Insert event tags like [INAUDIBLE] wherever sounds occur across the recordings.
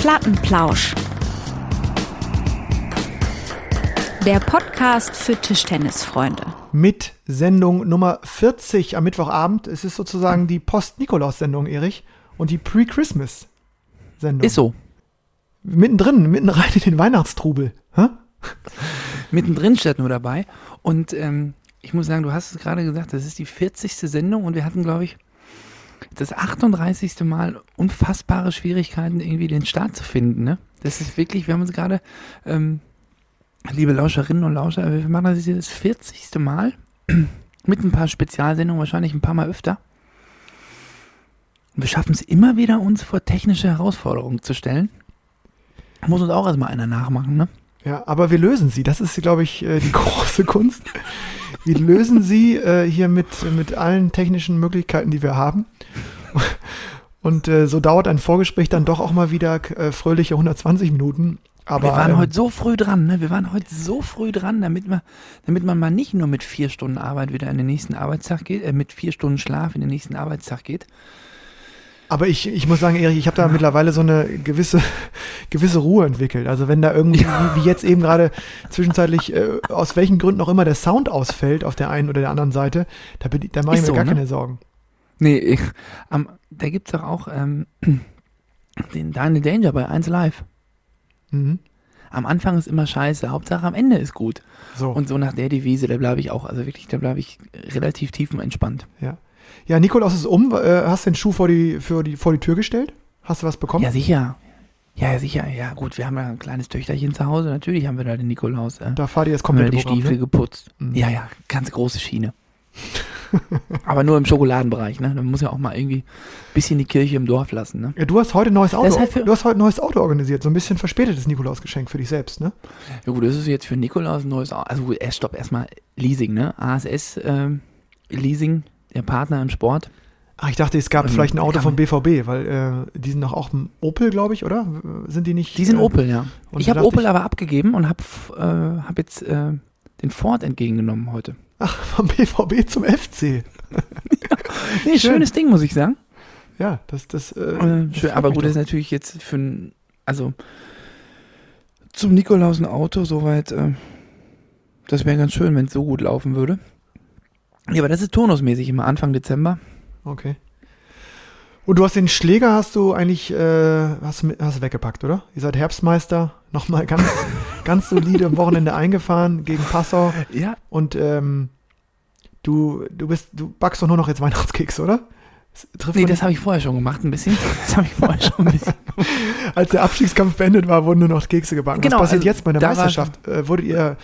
Plattenplausch. Der Podcast für Tischtennisfreunde. Mit Sendung Nummer 40 am Mittwochabend. Es ist sozusagen die Post-Nikolaus-Sendung, Erich. Und die Pre-Christmas-Sendung. Ist so. Mittendrin, mitten rein in den Weihnachtstrubel. Hä? [LAUGHS] Mittendrin steht nur dabei. Und ähm, ich muss sagen, du hast es gerade gesagt, das ist die 40. Sendung und wir hatten, glaube ich, das 38. Mal unfassbare Schwierigkeiten, irgendwie den Start zu finden. Ne? Das ist wirklich, wir haben uns gerade, ähm, liebe Lauscherinnen und Lauscher, wir machen das jetzt das 40. Mal [CLEARS THROAT] mit ein paar Spezialsendungen, wahrscheinlich ein paar Mal öfter. Wir schaffen es immer wieder, uns vor technische Herausforderungen zu stellen. Muss uns auch erstmal einer nachmachen, ne? Ja, aber wir lösen sie. Das ist, glaube ich, äh, die [LAUGHS] große Kunst. Wir lösen sie äh, hier mit, mit allen technischen Möglichkeiten, die wir haben. Und äh, so dauert ein Vorgespräch dann doch auch mal wieder äh, fröhliche 120 Minuten. Aber, wir waren ähm, heute so früh dran, ne? Wir waren heute so früh dran, damit man, damit man mal nicht nur mit vier Stunden Arbeit wieder in den nächsten Arbeitstag geht, äh, mit vier Stunden Schlaf in den nächsten Arbeitstag geht. Aber ich, ich muss sagen, Erich, ich habe da mittlerweile so eine gewisse, [LAUGHS] gewisse Ruhe entwickelt. Also wenn da irgendwie, wie jetzt eben gerade zwischenzeitlich, äh, aus welchen Gründen auch immer der Sound ausfällt auf der einen oder der anderen Seite, da, bin da mache ich mir so, gar ne? keine Sorgen. Nee, ich, am, da gibt's doch auch ähm, [CLEARS THROAT] den Daniel Danger bei 1 Live. Mhm. Am Anfang ist immer scheiße, Hauptsache am Ende ist gut. So. Und so nach der Devise, da bleibe ich auch, also wirklich, da bleibe ich relativ tiefenentspannt. Ja. Ja, Nikolaus ist um. Äh, hast den Schuh vor die, für die, vor die Tür gestellt? Hast du was bekommen? Ja, sicher. Ja, ja, sicher. Ja, gut, wir haben ja ein kleines Töchterchen zu Hause. Natürlich haben wir da den Nikolaus. Äh, Da fahrt ihr jetzt komplett die Stiefel geputzt. Mhm. Ja, ja, ganz große Schiene. [LAUGHS] Aber nur im Schokoladenbereich, ne? Da muss ja auch mal irgendwie ein bisschen die Kirche im Dorf lassen, ne? Ja, du hast heute ein neues Auto. Halt du hast heute ein neues Auto organisiert. So ein bisschen verspätetes Nikolausgeschenk für dich selbst, ne? Ja gut, das ist jetzt für Nikolaus ein neues Auto. Also gut, erst stopp, erstmal Leasing, ne? ASS ähm, Leasing, der Partner im Sport. Ah, ich dachte, es gab Ähm, vielleicht ein Auto vom BVB, weil äh, die sind doch auch Opel, glaube ich, oder? Sind die nicht? Die sind äh, Opel, ja. und Ich habe Opel ich- aber abgegeben und habe äh, hab jetzt äh, den Ford entgegengenommen heute. Ach, vom BVB zum FC. [LAUGHS] Nee, Schön. schönes Ding, muss ich sagen. Ja, das, das. Äh, Äh, schön, aber gut, das ist natürlich jetzt für ein, also zum Nikolaus ein Auto, soweit, äh, das wäre ganz schön, wenn es so gut laufen würde. Ja, aber das ist turnusmäßig immer Anfang Dezember. Okay. Und du hast den Schläger, hast du eigentlich, äh, hast, hast du weggepackt, oder? Ihr seid Herbstmeister, [LAUGHS] nochmal ganz, ganz solide am Wochenende eingefahren gegen Passau. Ja, Und ähm, du, du bist, du backst doch nur noch jetzt Weihnachtskekse, oder? Trifft nee, das habe ich vorher schon gemacht, ein bisschen. Das habe ich vorher schon ein bisschen. [LAUGHS] Als der Abstiegskampf beendet war, wurden nur noch Kekse gebacken. Genau, Was passiert also jetzt bei der Meisterschaft? Äh, wurdet ihr,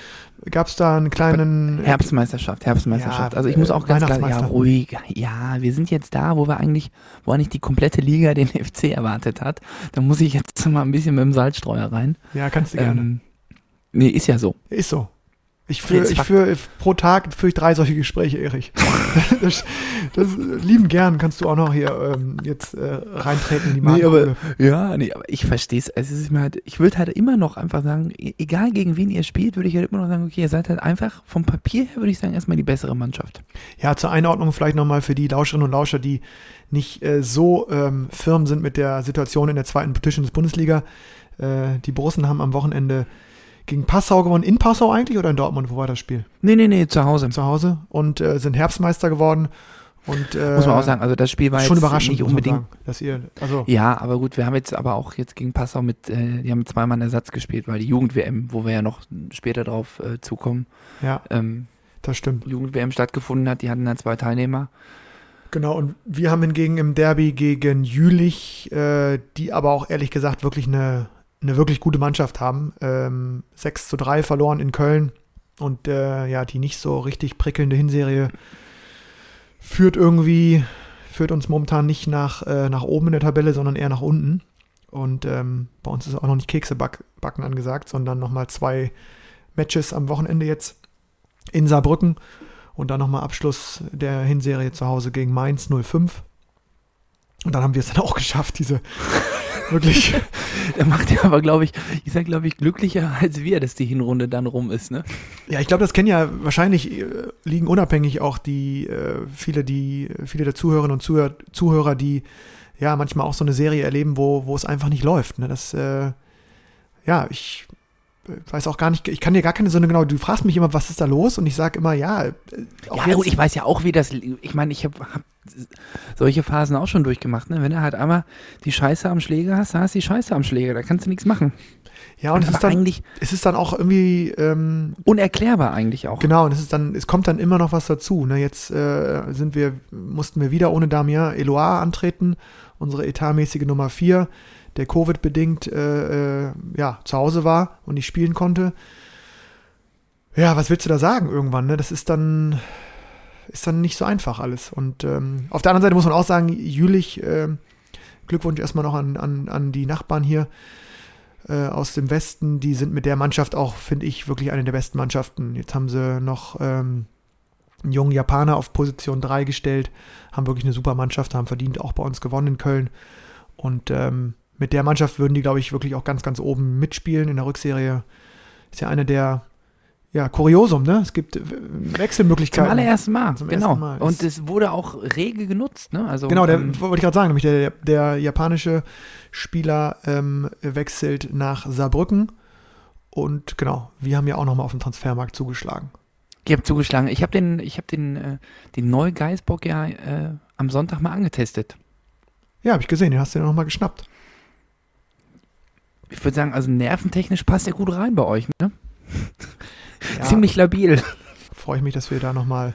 gab es da einen kleinen Herbstmeisterschaft, Herbstmeisterschaft. Ja, also ich muss äh, auch ganz klar, ja, ruhig. Ja, wir sind jetzt da, wo wir eigentlich, wo eigentlich die komplette Liga den [LAUGHS] FC erwartet hat. Da muss ich jetzt [LAUGHS] mal ein bisschen mit dem Salzstreuer rein. Ja, kannst du gerne. Ähm, nee, ist ja so. Ist so. Ich führe, ich führe pro Tag führe ich drei solche Gespräche, Erich. [LAUGHS] das, das lieben gern kannst du auch noch hier ähm, jetzt äh, reintreten in die Nee, aber-. Ja, nee, aber ich verstehe es. Es ist mir halt, ich würde halt immer noch einfach sagen, e- egal gegen wen ihr spielt, würde ich halt immer noch sagen, okay, ihr seid halt einfach vom Papier her, würde ich sagen, erstmal die bessere Mannschaft. Ja, zur Einordnung vielleicht nochmal für die Lauscherinnen und Lauscher, die nicht äh, so ähm, firm sind mit der Situation in der zweiten Tischtennis-Bundesliga. Äh, die Borussen haben am Wochenende gegen Passau gewonnen. In Passau eigentlich oder in Dortmund? Wo war das Spiel? Nee, nee, nee, zu Hause. Zu Hause. Und äh, sind Herbstmeister geworden. Und, äh, Muss man auch sagen, also das Spiel war schon jetzt überraschend, nicht unbedingt. sagen, dass ihr, also Ja, aber gut, wir haben jetzt aber auch jetzt gegen Passau mit, äh, die haben zweimal Ersatz gespielt, weil die Jugend-WM, wo wir ja noch später drauf äh, zukommen, ja, ähm, das stimmt. Jugend-WM stattgefunden hat, die hatten dann zwei Teilnehmer. Genau, und wir haben hingegen im Derby gegen Jülich, äh, die aber auch ehrlich gesagt wirklich eine, eine wirklich gute Mannschaft haben, ähm, 6 zu 3 verloren in Köln und äh, ja, die nicht so richtig prickelnde Hinserie führt irgendwie, führt uns momentan nicht nach, äh, nach oben in der Tabelle, sondern eher nach unten. Und ähm, bei uns ist auch noch nicht Kekse back, backen angesagt, sondern nochmal zwei Matches am Wochenende jetzt in Saarbrücken. Und dann nochmal Abschluss der Hinserie zu Hause gegen Mainz 05. Und dann haben wir es dann auch geschafft, diese [LAUGHS] wirklich. [LAUGHS] Der macht ja aber, glaube ich, ist ja, glaube ich, glücklicher als wir, dass die Hinrunde dann rum ist, ne? Ja, ich glaube, das kennen ja wahrscheinlich äh, liegen unabhängig auch die äh, viele die viele der Zuhörerinnen und Zuhörer, Zuhörer die ja, manchmal auch so eine Serie erleben, wo, wo es einfach nicht läuft. Ne? Das, äh, ja, ich weiß auch gar nicht, ich kann dir gar keine so eine genau, du fragst mich immer, was ist da los? Und ich sage immer, ja. äh, Ja, gut, ich weiß ja auch, wie das. Ich meine, ich habe hab solche Phasen auch schon durchgemacht. Ne? Wenn du halt einmal die Scheiße am Schläger hast, dann hast du die Scheiße am Schläger. Da kannst du nichts machen. ja, und es Aber ist dann, eigentlich es ist dann auch irgendwie, ähm, unerklärbar eigentlich auch. Genau, und es ist dann, es kommt dann immer noch was dazu. Ne? Jetzt äh, sind wir, mussten wir wieder ohne Damien Eloire antreten, unsere etatmäßige Nummer 4, der Covid-bedingt äh, äh, ja, zu Hause war und nicht spielen konnte. Ja, was willst du da sagen irgendwann? Ne? Das ist dann, ist dann nicht so einfach alles. Und ähm, auf der anderen Seite muss man auch sagen, Jülich, äh, Glückwunsch erstmal noch an, an, an die Nachbarn hier äh, aus dem Westen, die sind mit der Mannschaft auch, finde ich, wirklich eine der besten Mannschaften. Jetzt haben sie noch ähm, einen jungen Japaner auf Position 3 gestellt, haben wirklich eine super Mannschaft, haben verdient auch bei uns gewonnen in Köln. Und ähm, mit der Mannschaft würden die, glaube ich, wirklich auch ganz, ganz oben mitspielen in der Rückserie. Ist ja eine der, ja, Kuriosum, ne? Es gibt äh, Zum Wechselmöglichkeiten. allerersten Mal, Zum genau. ersten Mal. Und es wurde auch rege genutzt, ne? Also, Genau, der ähm, wollte ich gerade sagen, nämlich der, der japanische Spieler ähm, wechselt nach Saarbrücken und genau, wir haben ja auch nochmal auf dem Transfermarkt zugeschlagen. ich habe zugeschlagen. Ich habe den, ich habe den, äh, den Neu-Geisbock ja äh, am Sonntag mal angetestet. Ja, habe ich gesehen, den hast du ja nochmal geschnappt. Ich würde sagen, also nerventechnisch passt er gut rein bei euch, ne? [LAUGHS] Ja, Ziemlich labil. freue ich mich, dass wir da nochmal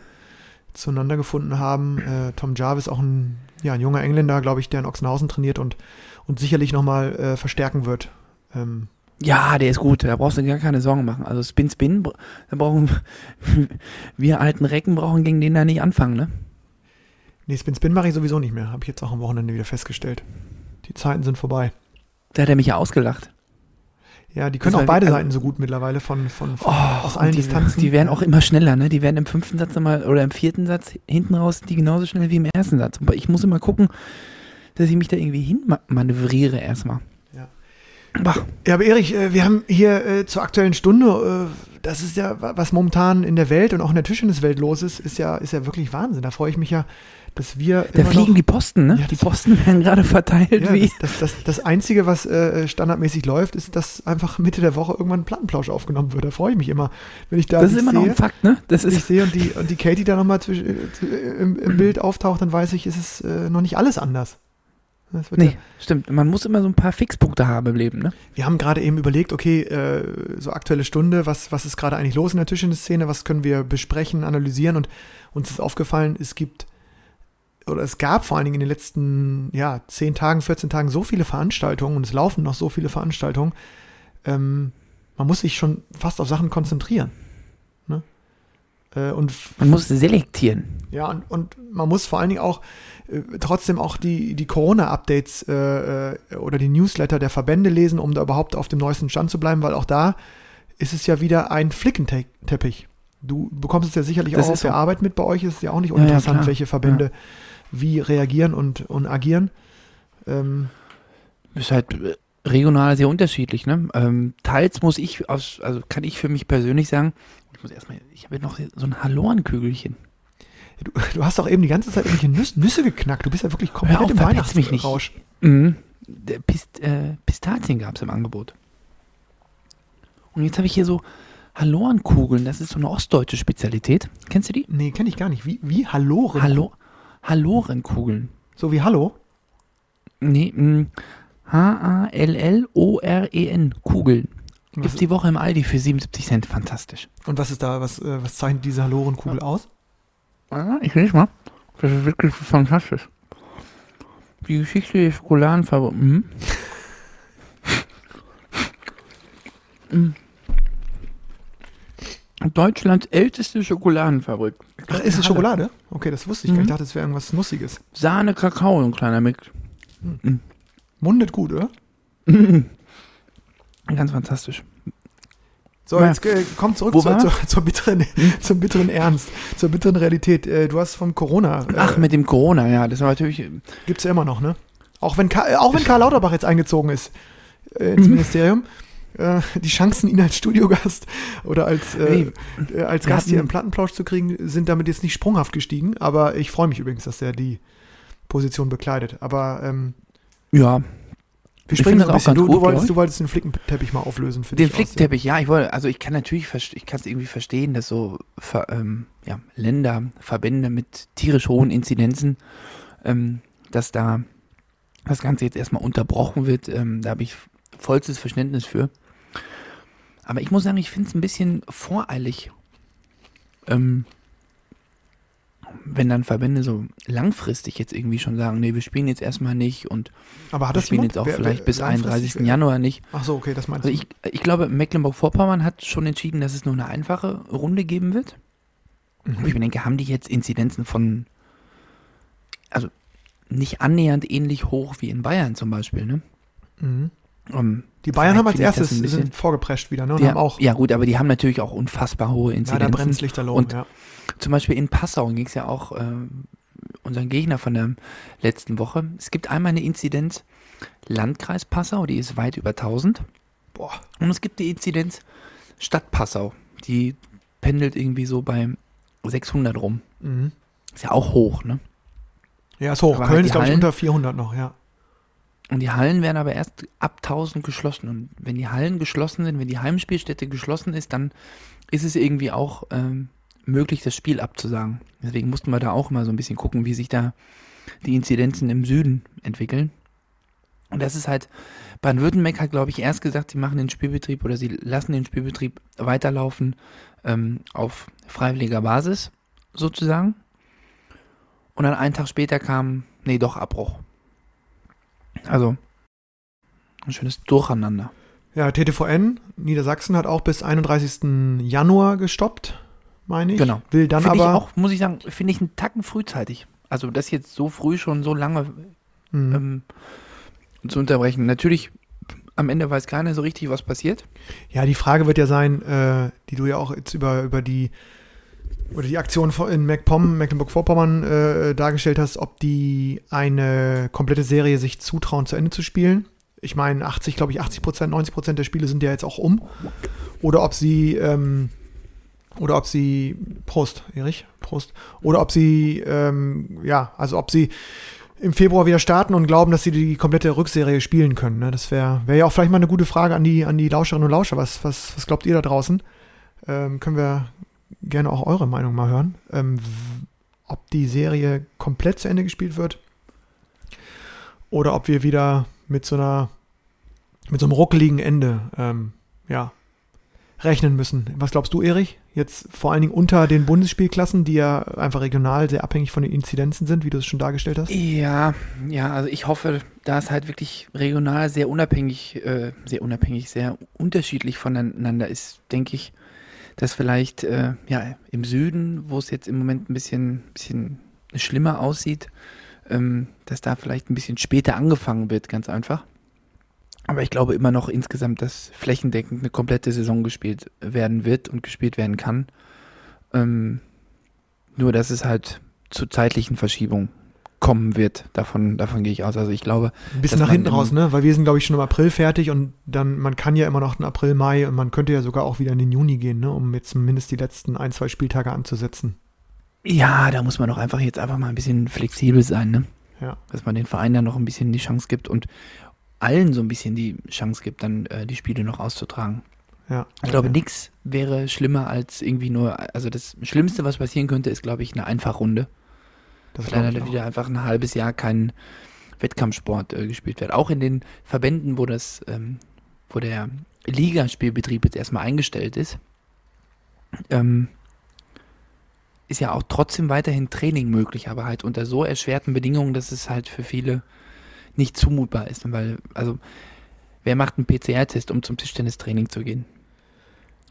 zueinander gefunden haben. Äh, Tom Jarvis, auch ein, ja, ein junger Engländer, glaube ich, der in Ochsenhausen trainiert und, und sicherlich nochmal äh, verstärken wird. Ähm, Ja, der ist gut. Da brauchst du gar keine Sorgen machen. Also Spin Spin, da brauchen [LAUGHS] wir alten Recken brauchen gegen den da nicht anfangen, ne? nee, Spin Spin mache ich sowieso nicht mehr, habe ich jetzt auch am Wochenende wieder festgestellt. Die Zeiten sind vorbei. Da hat er mich ja ausgelacht. Ja, die können Das auch beide also- Seiten so gut mittlerweile von, von, von Oh, aus allen die, Distanzen. Die werden auch immer schneller, ne? Die werden im fünften Satz nochmal oder im vierten Satz hinten raus die genauso schnell wie im ersten Satz. Aber ich muss immer gucken, dass ich mich da irgendwie hin ma- manövriere erstmal. Ja. Bah. Ja, aber Erich, äh, wir haben hier äh, zur aktuellen Stunde, äh, das ist ja, wa- was momentan in der Welt und auch in der Tischtenniswelt los ist, ist ja, ist ja wirklich Wahnsinn. Da freue ich mich ja, dass wir. Da fliegen noch, die Posten, ne? Ja, die Posten werden gerade verteilt ja, wie. das, das, das, Einzige, was äh, standardmäßig läuft, ist, dass einfach Mitte der Woche irgendwann ein Plattenplausch aufgenommen wird. Da freue ich mich immer, wenn ich da Das ist immer noch sehe. ein Fakt, ne? Das ich ist, sehe und die, und die Katie da nochmal äh, äh, im, im Bild auftaucht, dann weiß ich, ist es äh, noch nicht alles anders. Das wird ja, nee, stimmt. Man muss immer so ein paar Fixpunkte haben im Leben, ne? Wir haben gerade eben überlegt, okay, äh, so aktuelle Stunde, was, was ist gerade eigentlich los in der Tischtennis-Szene, was können wir besprechen, analysieren und uns ist aufgefallen, es gibt oder es gab vor allen Dingen in den letzten ja, 10 Tagen, 14 Tagen so viele Veranstaltungen und es laufen noch so viele Veranstaltungen, ähm, man muss sich schon fast auf Sachen konzentrieren. Ne? Äh, und Man muss selektieren. ja, und, und man muss vor allen Dingen auch äh, trotzdem auch die, die Corona-Updates äh, äh, oder die Newsletter der Verbände lesen, um da überhaupt auf dem neuesten Stand zu bleiben, weil auch da ist es ja wieder ein Flickenteppich. Du bekommst es ja sicherlich Das auch auf der so. Arbeit mit. Bei euch ist es ja auch nicht Ja, ja, uninteressant, klar. welche Verbände wie reagieren und, und agieren. Ähm, Ist halt äh, regional sehr unterschiedlich, ne? Ähm, teils muss ich aus, also kann ich für mich persönlich sagen, ich muss erstmal, ich habe noch so ein Hallorenkügelchen. du, du hast doch eben die ganze Zeit irgendwelche Nüsse, Nüsse geknackt. Du bist ja wirklich komplett auf, im verpetz mich nicht. Weihnachtsrausch. Mhm. Pist, äh, Pistazien gab es im Angebot. Und jetzt habe ich hier so Hallorenkugeln, das ist so eine ostdeutsche Spezialität. Kennst du die? Nee, kenne ich gar nicht. Wie, wie Halloren? Hallo, Hallorenkugeln. So wie Hallo? Nee, H-A-L-L-O-R-E-N, Kugeln. Was- Gibt's die Woche im Aldi für 77 Cent. Fantastisch. Und was ist da, was, äh, was zeichnet diese Hallorenkugel aus? Ah, Ich lese mal. Das ist wirklich fantastisch. Die Geschichte der Schokoladenfabrik. Mhm. Mhm. Deutschlands älteste Schokoladenfabrik. Ach, ist es. Schokolade? Okay, das wusste ich gar nicht. Mhm. Ich dachte, es wäre irgendwas Nussiges. Sahne, Kakao, ein kleiner Mix. Mundet gut, oder? [LAUGHS] Ganz fantastisch. So, Ja. jetzt äh, komm zurück zur, war? zur, bitteren, [LAUGHS] zum bitteren Ernst, zur bitteren Realität. Äh, du hast vom Corona, Ach, äh, mit dem Corona, ja, das war natürlich. äh, gibt's ja immer noch, ne? Auch wenn, Ka- äh, auch wenn Karl Lauterbach jetzt eingezogen ist äh, ins Mhm. Ministerium, äh, die Chancen, ihn als Studiogast oder als, äh, äh, als Gast hier im Plattenplausch zu kriegen, sind damit jetzt nicht sprunghaft gestiegen. Aber ich freue mich übrigens, dass er die Position bekleidet. Aber ähm, Ja, wir springen das auch ganz Du, du, gut, wolltest, glaub du wolltest den Flickenteppich mal auflösen für Den dich aus, Flickteppich, ja, ich wollte, also ich kann natürlich, ich kann es irgendwie verstehen, dass so ähm, ja, Länder, Verbände mit tierisch hohen Inzidenzen, ähm, dass da das Ganze jetzt erstmal unterbrochen wird. Ähm, da habe ich vollstes Verständnis für. Aber ich muss sagen, ich finde es ein bisschen voreilig, ähm, wenn dann Verbände so langfristig jetzt irgendwie schon sagen, nee, wir spielen jetzt erstmal nicht und Aber hat wir spielen jemand? jetzt auch Wer- vielleicht wer- bis langfristig 31. wer- Januar nicht. Ach so, okay, das meinst Also du. ich, ich glaube, Mecklenburg-Vorpommern hat schon entschieden, dass es nur eine einfache Runde geben wird. Und ich Mhm. mir denke, haben die jetzt Inzidenzen von, also nicht annähernd ähnlich hoch wie in Bayern zum Beispiel, ne? Mhm. Um, Die Bayern haben als erstes sind vorgeprescht wieder, ne? Und die haben auch. ja gut, aber die haben natürlich auch unfassbar hohe Ja, da Inzidenzen. brennt es lichterloh. Und- ja. Zum Beispiel in Passau ging es ja auch äh, unseren Gegner von der letzten Woche. Es gibt einmal eine Inzidenz Landkreis Passau, die ist weit über 1000. Boah. Und es gibt die Inzidenz Stadt Passau, die pendelt irgendwie so bei 600 rum. Mhm. Ist ja auch hoch, ne? Ja, ist hoch. Aber Köln halt ist, glaube ich, unter 400 noch, ja. Und die Hallen werden aber erst ab 1000 geschlossen. Und wenn die Hallen geschlossen sind, wenn die Heimspielstätte geschlossen ist, dann ist es irgendwie auch ähm, möglich, das Spiel abzusagen. Deswegen mussten wir da auch mal so ein bisschen gucken, wie sich da die Inzidenzen im Süden entwickeln. Und das ist halt, Baden-Württemberg hat, glaube ich, erst gesagt, sie machen den Spielbetrieb oder sie lassen den Spielbetrieb weiterlaufen ähm, auf freiwilliger Basis sozusagen. Und dann einen Tag später kam, nee, doch Abbruch. Also, ein schönes Durcheinander. Ja, TTVN Niedersachsen hat auch bis 31. Januar gestoppt, meine ich. Genau. Will dann Finde ich aber. auch, muss ich sagen, finde ich einen Tacken frühzeitig. Also das jetzt so früh schon so lange Mhm. ähm, zu unterbrechen. Natürlich, am Ende weiß keiner so richtig, was passiert. Ja, die Frage wird ja sein, äh, die du ja auch jetzt über, über die oder die Aktion in MacPom, Mecklenburg-Vorpommern äh, dargestellt hast, ob die eine komplette Serie sich zutrauen, zu Ende zu spielen. Ich meine, 80, glaube ich, 80 Prozent, 90 Prozent der Spiele sind ja jetzt auch um. Oder ob sie, ähm, oder ob sie, Prost, Erich, Prost, oder ob sie, ähm, ja, also ob sie im Februar wieder starten und glauben, dass sie die komplette Rückserie spielen können. Ne? Das wäre wär ja auch vielleicht mal eine gute Frage an die, an die Lauscherinnen und Lauscher. Was, was, was glaubt ihr da draußen? Ähm, können wir gerne auch eure Meinung mal hören. Ähm, ob die Serie komplett zu Ende gespielt wird oder ob wir wieder mit so einer mit so einem ruckeligen Ende ähm, ja, rechnen müssen. Was glaubst du, Erich? Jetzt vor allen Dingen unter den Bundesspielklassen, die ja einfach regional sehr abhängig von den Inzidenzen sind, wie du es schon dargestellt hast? Ja, ja, also ich hoffe, da es halt wirklich regional sehr unabhängig, äh, sehr unabhängig, sehr unterschiedlich voneinander ist, denke ich, dass vielleicht äh, ja im Süden, wo es jetzt im Moment ein bisschen, bisschen schlimmer aussieht, ähm, dass da vielleicht ein bisschen später angefangen wird, ganz einfach. Aber ich glaube immer noch insgesamt, dass flächendeckend eine komplette Saison gespielt werden wird und gespielt werden kann. Ähm, nur, dass es halt zu zeitlichen Verschiebungen kommen wird. Davon, davon gehe ich aus. Also ich glaube, Ein bisschen nach hinten raus, ne? Weil wir sind, glaube ich, schon im April fertig und dann, man kann ja immer noch den April, Mai und man könnte ja sogar auch wieder in den Juni gehen, ne? Um jetzt zumindest die letzten ein, zwei Spieltage anzusetzen. ja, da muss man doch einfach jetzt einfach mal ein bisschen flexibel sein, ne? Ja. Dass man den Verein dann noch ein bisschen die Chance gibt und allen so ein bisschen die Chance gibt, dann äh, die Spiele noch auszutragen. Ja. Ich glaube, ja. nichts wäre schlimmer als irgendwie nur, also das Schlimmste, was passieren könnte, ist, glaube ich, eine Einfachrunde. Das ich auch. wieder einfach ein halbes Jahr kein Wettkampfsport äh, gespielt wird. Auch in den Verbänden, wo das, ähm, wo der Ligaspielbetrieb jetzt erstmal eingestellt ist, ähm, ist ja auch trotzdem weiterhin Training möglich, aber halt unter so erschwerten Bedingungen, dass es halt für viele nicht zumutbar ist. Weil, also, wer macht einen PCR-Test, um zum Tischtennistraining zu gehen?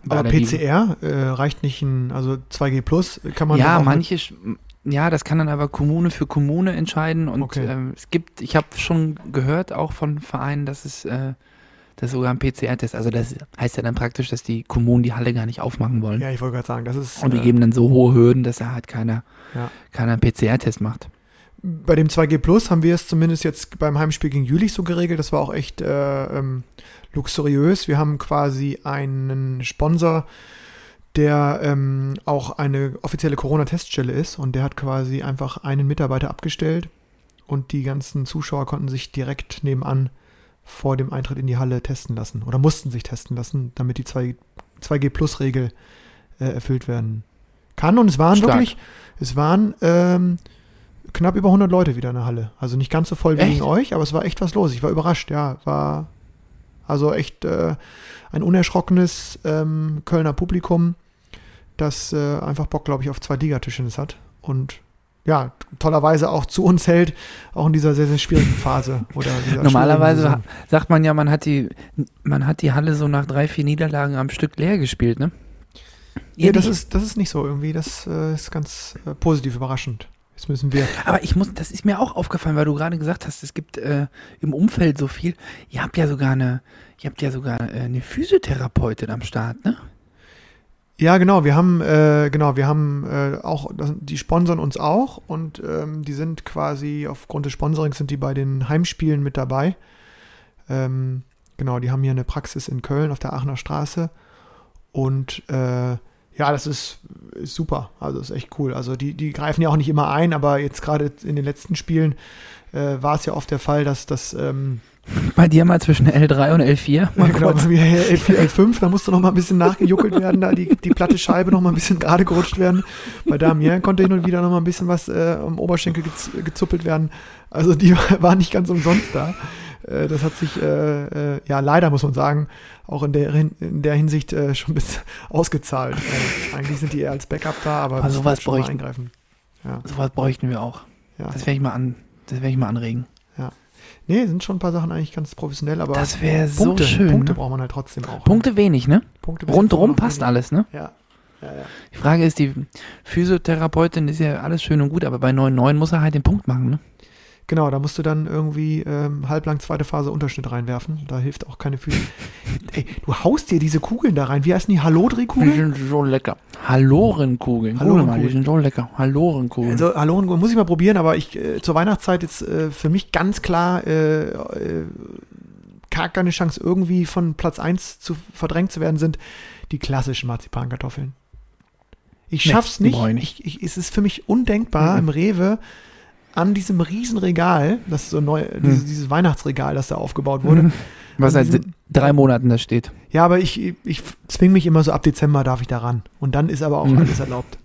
Aber Weil er die- PCR äh, reicht nicht ein, also 2G Plus kann man ja, manche, ja, das kann dann aber Kommune für Kommune entscheiden und Okay. ähm, es gibt, ich habe schon gehört auch von Vereinen, dass es, äh, dass sogar ein PCR-Test, also das heißt ja dann praktisch, dass die Kommunen die Halle gar nicht aufmachen wollen ja, ich wollte gerade sagen, das ist und die äh, geben dann so hohe Hürden, dass da halt keiner, Ja. keiner einen PCR-Test macht. bei dem 2G Plus haben wir es zumindest jetzt beim Heimspiel gegen Jülich so geregelt. Das war auch echt äh, ähm, luxuriös. Wir haben quasi einen Sponsor, der ähm, auch eine offizielle Corona-Teststelle ist und der hat quasi einfach einen Mitarbeiter abgestellt und die ganzen Zuschauer konnten sich direkt nebenan vor dem Eintritt in die Halle testen lassen oder mussten sich testen lassen, damit die 2, 2G-Plus-Regel äh, erfüllt werden kann. Und es waren Stark. wirklich, es waren ähm, knapp über 100 Leute wieder in der Halle. Also nicht ganz so voll wie Echt? gegen euch, aber es war echt was los. Ich war überrascht, ja. War also echt äh, ein unerschrockenes ähm, Kölner Publikum, das äh, einfach Bock, glaube ich, auf zwei Ligatischtennis hat. Und ja, tollerweise auch zu uns hält, auch in dieser sehr, sehr schwierigen Phase. [LAUGHS] Oder Normalerweise sagt man ja, man hat die, man hat die Halle so nach drei, vier Niederlagen am Stück leer gespielt, ne? Ja, Ihr das nicht? ist, das ist nicht so irgendwie. Das äh, ist ganz äh, positiv überraschend. Jetzt müssen wir. Aber ich muss, das ist mir auch aufgefallen, weil du gerade gesagt hast, es gibt äh, im Umfeld so viel. Ihr habt ja sogar eine, ihr habt ja sogar äh, eine Physiotherapeutin am Start, ne? Ja, genau. Wir haben, äh, genau, wir haben äh, auch, die sponsern uns auch und ähm, die sind quasi aufgrund des Sponsorings sind die bei den Heimspielen mit dabei. Ähm, genau, die haben hier eine Praxis in Köln auf der Aachener Straße und äh, ja, das ist, ist super. Also ist echt cool. Also die, die greifen ja auch nicht immer ein, aber jetzt gerade in den letzten Spielen äh, war es ja oft der Fall, dass das ähm, Bei dir mal zwischen L3 und L4. [LAUGHS] Ja, Mal genau, kurz. wie L4, L5, da musste noch mal ein bisschen nachgejuckelt werden, da die, die platte Scheibe noch mal ein bisschen gerade gerutscht werden. Bei Damien konnte hin und wieder noch mal ein bisschen was äh, am Oberschenkel gez, gezuppelt werden. Also die [LAUGHS] war nicht ganz umsonst da. Äh, das hat sich, äh, äh, ja leider muss man sagen, auch in der, in der Hinsicht äh, schon ein bisschen [LAUGHS] ausgezahlt. Äh, eigentlich sind die eher als Backup da, aber Aber sowas mal bräuchten- eingreifen. Ja, Sowas bräuchten wir auch. ja. Das werde ich mal an, das werde ich mal anregen. Nee, sind schon ein paar Sachen eigentlich ganz professionell, aber Das wäre so Punkte, schön. Punkte ne? braucht man halt trotzdem auch. Punkte wenig, ne? Punkte Rundrum passt wenig. alles, ne? Ja, ja, ja. Die Frage ist, die Physiotherapeutin ist ja alles schön und gut, aber bei 9,9 muss er halt den Punkt machen, ne? Genau, da musst du dann irgendwie ähm, halblang zweite Phase Unterschnitt reinwerfen. Da hilft auch keine Füße. [LAUGHS] Ey, du haust dir diese Kugeln da rein. Wie heißen die? Die Hallodri-Kugeln? sind so lecker. Hallorenkugeln. Guck mal, Hallorenkugeln. die sind so lecker. Hallorenkugeln. Also Hallodri muss ich mal probieren, aber ich äh, zur Weihnachtszeit jetzt äh, für mich ganz klar äh, äh, gar keine Chance irgendwie von Platz 1 zu verdrängt zu werden, sind die klassischen Marzipankartoffeln. Ich Nee, schaff's die nicht. Ich, ich, es ist für mich undenkbar Mhm. im Rewe an diesem riesen Regal, das ist so neu, dieses, dieses Weihnachtsregal, das da aufgebaut wurde. Mhm. Was seit diesem- drei Monaten da steht. Ja, aber ich, ich zwinge mich immer so ab Dezember darf ich da ran. Und dann ist aber auch Mhm. alles erlaubt.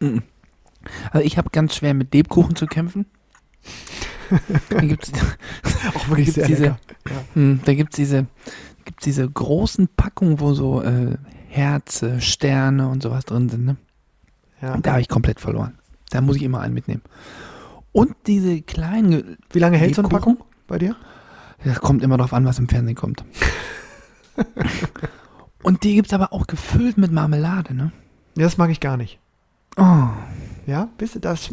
[LAUGHS] Also ich habe ganz schwer mit Lebkuchen zu kämpfen. da [LAUGHS] [LAUGHS] Auch wirklich gibt's sehr diese- hm, da gibt's diese, gibt's diese großen Packungen, wo so äh, Herze, Sterne und sowas drin sind. Ne? Ja. Da habe ich komplett verloren. Da muss ich immer einen mitnehmen. Und diese kleinen, Wie lange hält so eine? Packung bei dir? das kommt immer darauf an, was im Fernsehen kommt. [LAUGHS] Und die gibt's aber auch gefüllt mit Marmelade, ne? Ja, das mag ich gar nicht. Oh. Ja, wisst ihr, das,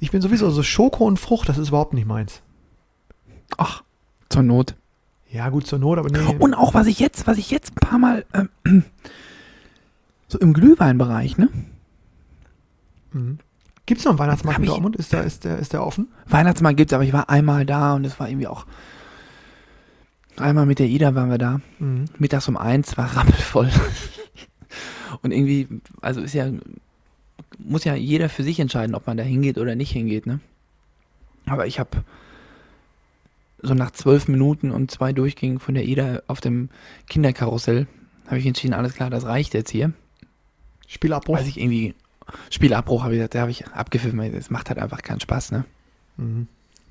ich bin sowieso so Schoko und Frucht, das ist überhaupt nicht meins. Ach, zur Not. Ja, gut zur Not, aber nee. Und auch was ich jetzt, was ich jetzt ein paar Mal ähm, [CLEARS THROAT] so im Glühweinbereich, ne? Mhm. Gibt es noch einen Weihnachtsmarkt Hab in Dortmund? Ist der, ist, der, ist der offen? Weihnachtsmarkt gibt's, aber ich war einmal da und es war irgendwie auch einmal mit der Ida waren wir da. Mhm. Mittags um eins war rappelvoll. und irgendwie, also ist ja, muss ja jeder für sich entscheiden, ob man da hingeht oder nicht hingeht, ne? Aber ich habe so nach zwölf Minuten und zwei Durchgängen von der Ida auf dem Kinderkarussell habe ich entschieden, alles klar, das reicht jetzt hier. Spielabbruch? Weiß ich irgendwie, Spielabbruch habe ich gesagt, da habe ich abgepfiffen, weil es macht halt einfach keinen Spaß, ne? Mhm.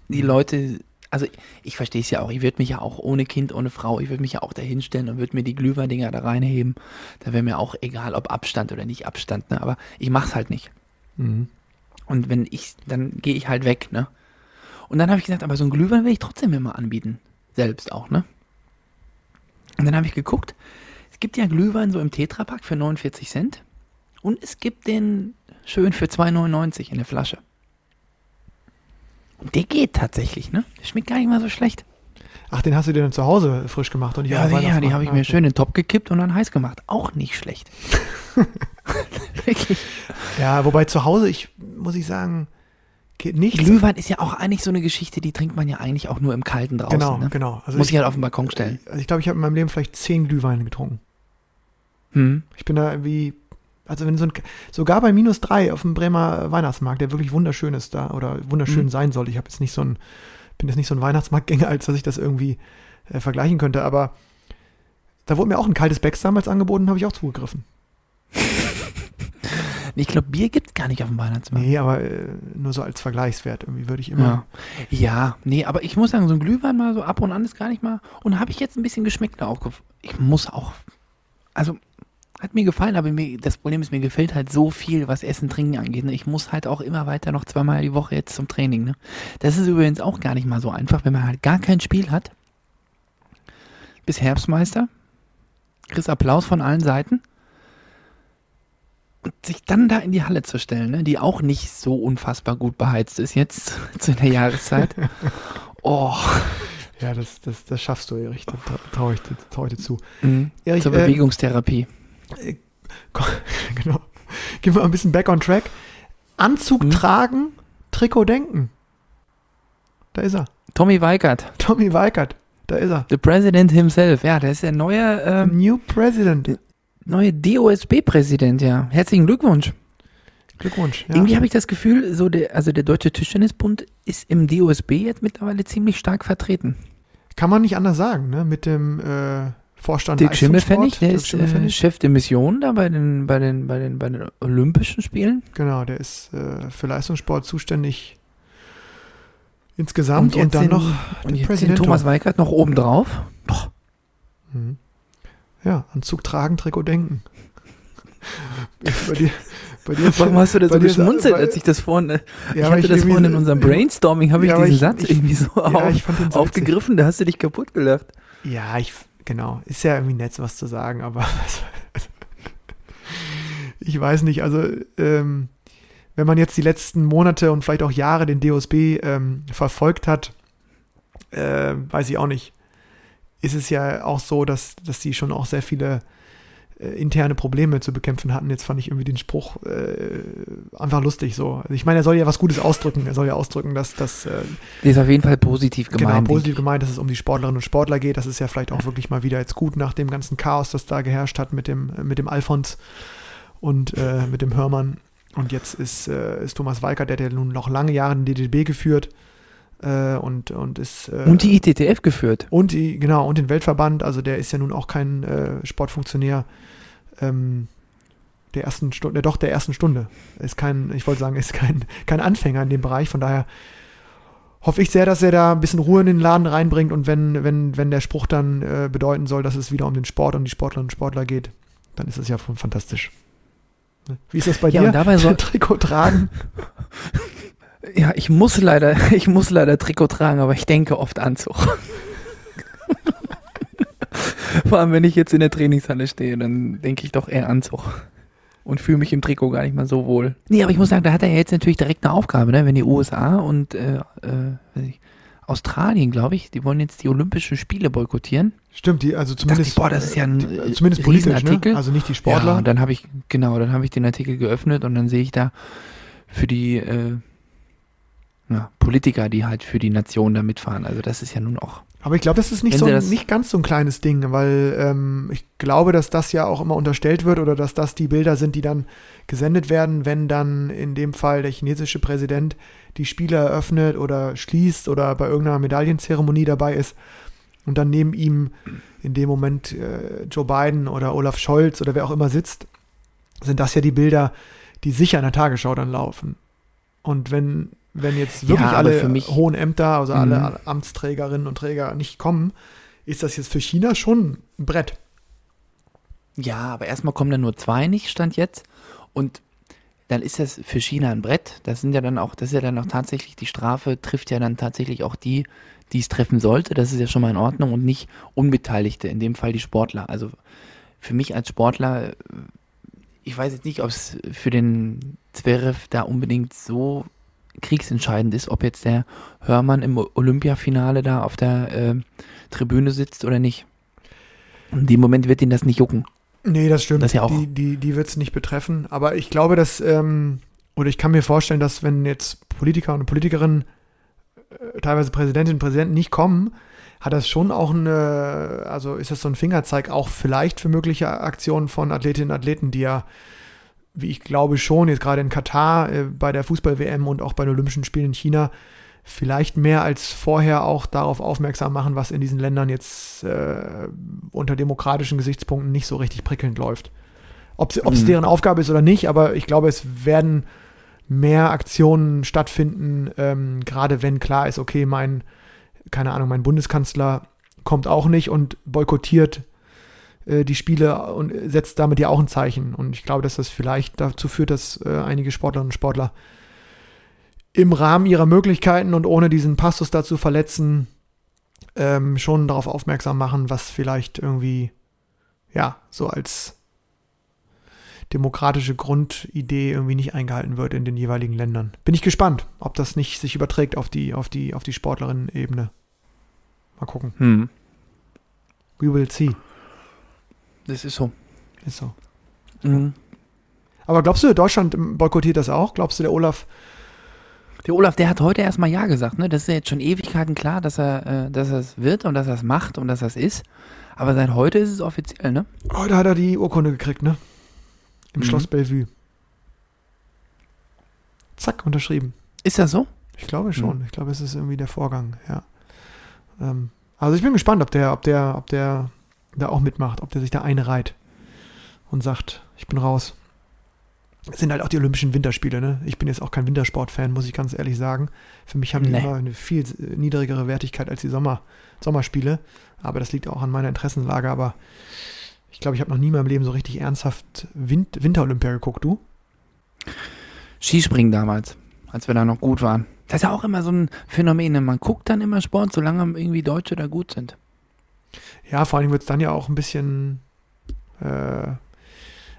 die Leute, also ich verstehe es ja auch, ich würde mich ja auch ohne Kind, ohne Frau, ich würde mich ja auch da hinstellen und würde mir die Glühweindinger da reinheben. Da wäre mir auch egal, ob Abstand oder nicht Abstand, ne? Aber ich mach's halt nicht. Mhm. Und wenn ich, dann gehe ich halt weg, ne? Und dann habe ich gesagt, aber so ein Glühwein will ich trotzdem immer anbieten. Selbst auch, ne? Und dann habe ich geguckt, es gibt ja Glühwein so im Tetrapack für 49 Cent. Und es gibt den schön für 2,99 in der Flasche. Und der geht tatsächlich, ne? Der schmeckt gar nicht mal so schlecht. Ach, den hast du dir dann zu Hause frisch gemacht und nicht Ja, ja, die habe ich mir schön in den Topf gekippt und dann heiß gemacht. Auch nicht schlecht. [LAUGHS] Wirklich. Ja, wobei zu Hause, ich muss ich sagen, geht nichts. Glühwein ist ja auch eigentlich so eine Geschichte, die trinkt man ja eigentlich auch nur im Kalten draußen. Genau, ne? genau. Also Muss ich, ich halt auf den Balkon stellen. also ich glaube, ich habe in meinem Leben vielleicht zehn Glühweine getrunken. Hm. Ich bin da irgendwie, Also wenn so ein, sogar bei minus drei auf dem Bremer Weihnachtsmarkt, der wirklich wunderschön ist da oder wunderschön Mhm. sein soll. Ich habe jetzt nicht so ein, bin jetzt nicht so ein Weihnachtsmarktgänger, als dass ich das irgendwie äh, vergleichen könnte, aber da wurde mir auch ein kaltes Becks damals angeboten, habe ich auch zugegriffen. [LAUGHS] Ich glaube, Bier gibt es gar nicht auf dem Weihnachtsmarkt. Nee, aber äh, nur so als Vergleichswert irgendwie würde ich immer. Ja. ja, nee, aber ich muss sagen, so ein Glühwein mal so ab und an ist gar nicht mal. Und habe ich jetzt ein bisschen Geschmäckle aufgef. Ich muss auch. Also, hat mir gefallen, aber mir, das Problem ist, mir gefällt halt so viel, was Essen, Trinken angeht. Ne? Ich muss halt auch immer weiter noch zweimal die Woche jetzt zum Training. Ne? Das ist übrigens auch gar nicht mal so einfach, wenn man halt gar kein Spiel hat. Bis Herbstmeister. Kriegst Applaus von allen Seiten. Und sich dann da in die Halle zu stellen, ne? die auch nicht so unfassbar gut beheizt ist jetzt [LAUGHS] zu der Jahreszeit. [LAUGHS] Oh, Ja, das, das, das schaffst du, Erich. Da tra- traue ich, trau ich dir zu. mhm. Erich, zur äh, Komm, [LAUGHS] genau. Gehen wir mal ein bisschen back on track. Anzug Hm? tragen, Trikot denken. Da ist er. Tommy Weikert, Tommy Weikert. Da ist er. the president himself. Ja, der ist der neue, ähm, New President. neue DOSB-Präsident, ja. Herzlichen Glückwunsch. Glückwunsch. Ja. Irgendwie habe ich das Gefühl, so der, also der Deutsche Tischtennisbund ist im DOSB jetzt mittlerweile ziemlich stark vertreten. Kann man nicht anders sagen, ne? Mit dem äh, Vorstand Dirk Schimmelfennig, der Dirk ist äh. Chef der Mission da bei den, bei den, bei den, bei den Olympischen Spielen. Genau, der ist äh, für Leistungssport zuständig insgesamt und, jetzt dann den- noch Und den Präsident. Thomas Weikert noch obendrauf. Mhm. Ja, Anzug tragen, Trikot denken. [LAUGHS] bei dir, bei dir [LAUGHS] Warum hast du da so geschmunzelt, als ich das vorhin, äh, Ja, ich hatte das irgendwie vorhin in unserem Brainstorming, habe ich Ja, aber diesen ich- Satz ich- irgendwie so Ja, auf, ich aufgegriffen, da hast du dich kaputt gelacht. Ja, ich, genau. Ist ja irgendwie nett, was zu sagen, aber [LAUGHS] ich weiß nicht. Also, ähm, wenn man jetzt die letzten Monate und vielleicht auch Jahre den DOSB ähm, verfolgt hat, äh, weiß ich auch nicht. Ist es ja auch so, dass, dass die schon auch sehr viele äh, interne Probleme zu bekämpfen hatten. Jetzt fand ich irgendwie den Spruch äh, einfach lustig so. Also ich meine, er soll ja was Gutes ausdrücken. Er soll ja ausdrücken, dass, dass äh, ist auf jeden Fall positiv gemeint. Genau, positiv gemeint, dass es um die Sportlerinnen und Sportler geht. Das ist ja vielleicht auch wirklich mal wieder jetzt gut nach dem ganzen Chaos, das da geherrscht hat mit dem, äh, mit dem Alfons und äh, mit dem Hörmann. Und jetzt ist, äh, ist Thomas Walker, der hat ja nun noch lange Jahre den DDB geführt äh, und, und ist. Äh. Und die ITTF geführt. und die, genau, und den Weltverband, also der ist ja nun auch kein äh, Sportfunktionär ähm, der ersten Stunde, doch der ersten Stunde. Ist kein, ich wollte sagen, ist kein, kein Anfänger in dem Bereich, von daher hoffe ich sehr, dass er da ein bisschen Ruhe in den Laden reinbringt und wenn, wenn, wenn der Spruch dann äh, bedeuten soll, dass es wieder um den Sport und die Sportlerinnen und Sportler geht, dann ist das ja fantastisch. Ne? Wie ist das bei Ja, dir? und dabei [LAUGHS] soll- Trikot tragen? [LAUGHS] Ja, ich muss leider, [LAUGHS] ich muss leider Trikot tragen, aber ich denke oft Anzug. [LAUGHS] Vor allem, wenn ich jetzt in der Trainingshalle stehe, dann denke ich doch eher Anzug. Und fühle mich im Trikot gar nicht mal so wohl. Nee, aber ich muss sagen, da hat er ja jetzt natürlich direkt eine Aufgabe, ne? Wenn die USA und äh, äh, Australien, glaube ich, die wollen jetzt die Olympischen Spiele boykottieren. Stimmt, die, also dachte zumindest, ich, boah, das ist ja ein, die, äh, zumindest politisch, ne? Also nicht die Sportler. Ja, und dann habe ich, genau, dann habe ich den Artikel geöffnet und dann sehe ich da für die äh, ja, Politiker, die halt für die Nation da mitfahren. Also das ist ja nun auch. Aber ich glaube, das ist nicht, so, ein- nicht ganz so ein kleines Ding, weil ähm, ich glaube, dass das ja auch immer unterstellt wird oder dass das die Bilder sind, die dann gesendet werden, wenn dann in dem Fall der chinesische Präsident die Spiele eröffnet oder schließt oder bei irgendeiner Medaillenzeremonie dabei ist und dann neben ihm in dem Moment äh, Joe Biden oder Olaf Scholz oder wer auch immer sitzt, sind das ja die Bilder, die sicher in der Tagesschau dann laufen. Und wenn, wenn jetzt Ja, wirklich aber alle hohen Ämter, also alle Mhm. Amtsträgerinnen und Träger nicht kommen, ist das jetzt für China schon ein Brett. Ja, aber erstmal kommen dann nur zwei nicht, stand jetzt. Und dann ist das für China ein Brett. Das sind ja dann auch, das ist ja dann auch tatsächlich, die Strafe trifft ja dann tatsächlich auch die, die es treffen sollte. Das ist ja schon mal in Ordnung und nicht Unbeteiligte, in dem Fall die Sportler. Also für mich als Sportler, ich weiß jetzt nicht, ob es für den Zverev da unbedingt so kriegsentscheidend ist, ob jetzt der Hörmann im Olympiafinale da auf der äh, Tribüne sitzt oder nicht. In dem Moment wird ihn das nicht jucken. Nee, das stimmt. Das ja auch- Die, die, die wird es nicht betreffen. Aber ich glaube, dass, ähm, oder ich kann mir vorstellen, dass wenn jetzt Politiker und Politikerinnen, äh, teilweise Präsidentinnen und Präsidenten nicht kommen, hat das schon auch eine, also ist das so ein Fingerzeig auch vielleicht für mögliche Aktionen von Athletinnen und Athleten, die ja wie ich glaube schon, jetzt gerade in Katar äh, bei der Fußball-WM und auch bei den Olympischen Spielen in China, vielleicht mehr als vorher auch darauf aufmerksam machen, was in diesen Ländern jetzt äh, unter demokratischen Gesichtspunkten nicht so richtig prickelnd läuft. Ob es mhm. deren Aufgabe ist oder nicht, aber ich glaube, es werden mehr Aktionen stattfinden, ähm, gerade wenn klar ist, okay, mein, keine Ahnung, mein Bundeskanzler kommt auch nicht und boykottiert äh, die Spiele und setzt damit ja auch ein Zeichen. Und ich glaube, dass das vielleicht dazu führt, dass äh, einige Sportlerinnen und Sportler im Rahmen ihrer Möglichkeiten und ohne diesen Passus dazu verletzen, ähm, schon darauf aufmerksam machen, was vielleicht irgendwie, ja, so als demokratische Grundidee irgendwie nicht eingehalten wird in den jeweiligen Ländern. Bin ich gespannt, ob das nicht sich überträgt auf die, auf die, auf die Sportlerinnen-Ebene. Mal gucken. Hm. We will see. Das ist so. Ist so. Mhm. Aber glaubst du, Deutschland boykottiert das auch? Glaubst du, der Olaf. Der Olaf, der hat heute erstmal Ja gesagt, ne? Das ist ja jetzt schon Ewigkeiten klar, dass er, äh, dass er es wird und dass er es macht und dass er es ist. Aber seit heute ist es offiziell, ne? Heute hat er die Urkunde gekriegt, ne? Im mhm. Schloss Bellevue. Zack, unterschrieben. Ist das so? Ich glaube schon. Mhm. Ich glaube, es ist irgendwie der Vorgang, ja. Ähm, also ich bin gespannt, ob der, ob der, ob der da auch mitmacht, ob der sich da einreiht und sagt, ich bin raus. Es sind halt auch die Olympischen Winterspiele, ne? Ich bin jetzt auch kein Wintersportfan, muss ich ganz ehrlich sagen. Für mich haben die nee. immer eine viel niedrigere Wertigkeit als die Sommer, Sommerspiele. Aber das liegt auch an meiner Interessenlage. Aber ich glaube, ich habe noch nie in meinem Leben so richtig ernsthaft Wind Winterolympia geguckt. Du? Skispringen damals, als wir da noch gut waren. Das ist ja auch immer so ein Phänomen. Ne? Man guckt dann immer Sport, solange irgendwie Deutsche da gut sind. Ja, vor allem wird es dann ja auch ein bisschen äh,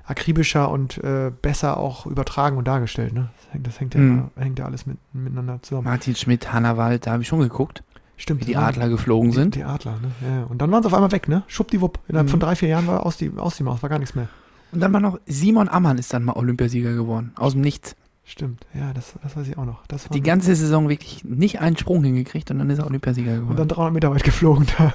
akribischer und äh, besser auch übertragen und dargestellt. Ne? Das, hängt, das hängt, ja, mhm. hängt ja alles mit, miteinander zusammen. Martin Schmidt, Hannawald, da habe ich schon geguckt. Stimmt. Wie die Adler geflogen sind. Die Adler, ne? Ja, und dann waren sie auf einmal weg, ne? Schuppdiwupp. Innerhalb mhm. von drei, vier Jahren war aus die, aus die Maus, war gar nichts mehr. Und dann war noch Simon Ammann ist dann mal Olympiasieger geworden. Aus dem Nichts. Stimmt, ja, das, das weiß ich auch noch. die ganze Saison wirklich nicht einen Sprung hingekriegt und dann ist er Olympiasieger geworden. Und dann 300 Meter weit geflogen da.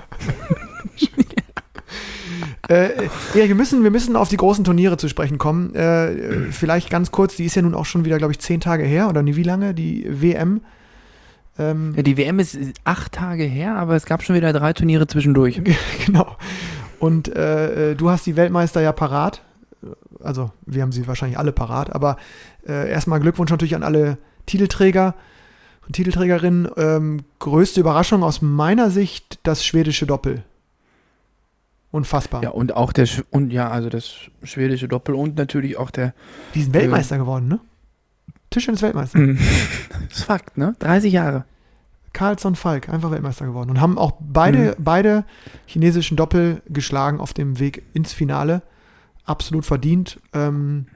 [LAUGHS] äh, Erik, wir müssen, wir müssen auf die großen Turniere zu sprechen kommen. Äh, vielleicht ganz kurz, die ist ja nun auch schon wieder, glaube ich, zehn Tage her oder nie wie lange, die WM. Ähm, ja, die WM ist acht Tage her, aber es gab schon wieder drei Turniere zwischendurch. [LAUGHS] genau. Und äh, äh, du hast die Weltmeister ja parat. Also, wir haben sie wahrscheinlich alle parat, aber äh, erstmal Glückwunsch natürlich an alle Titelträger und Titelträgerinnen. Ähm, größte Überraschung aus meiner Sicht das schwedische Doppel. Unfassbar. Ja, und auch der, und ja, also das schwedische Doppel und natürlich auch der. Die sind Weltmeister äh, geworden, ne? Tischtennis Weltmeister. [LAUGHS] Das ist Fakt, ne? 30 Jahre. Carlsson Falk, einfach Weltmeister geworden. Und haben auch beide, mhm. beide chinesischen Doppel geschlagen auf dem Weg ins Finale. Absolut verdient. Ähm,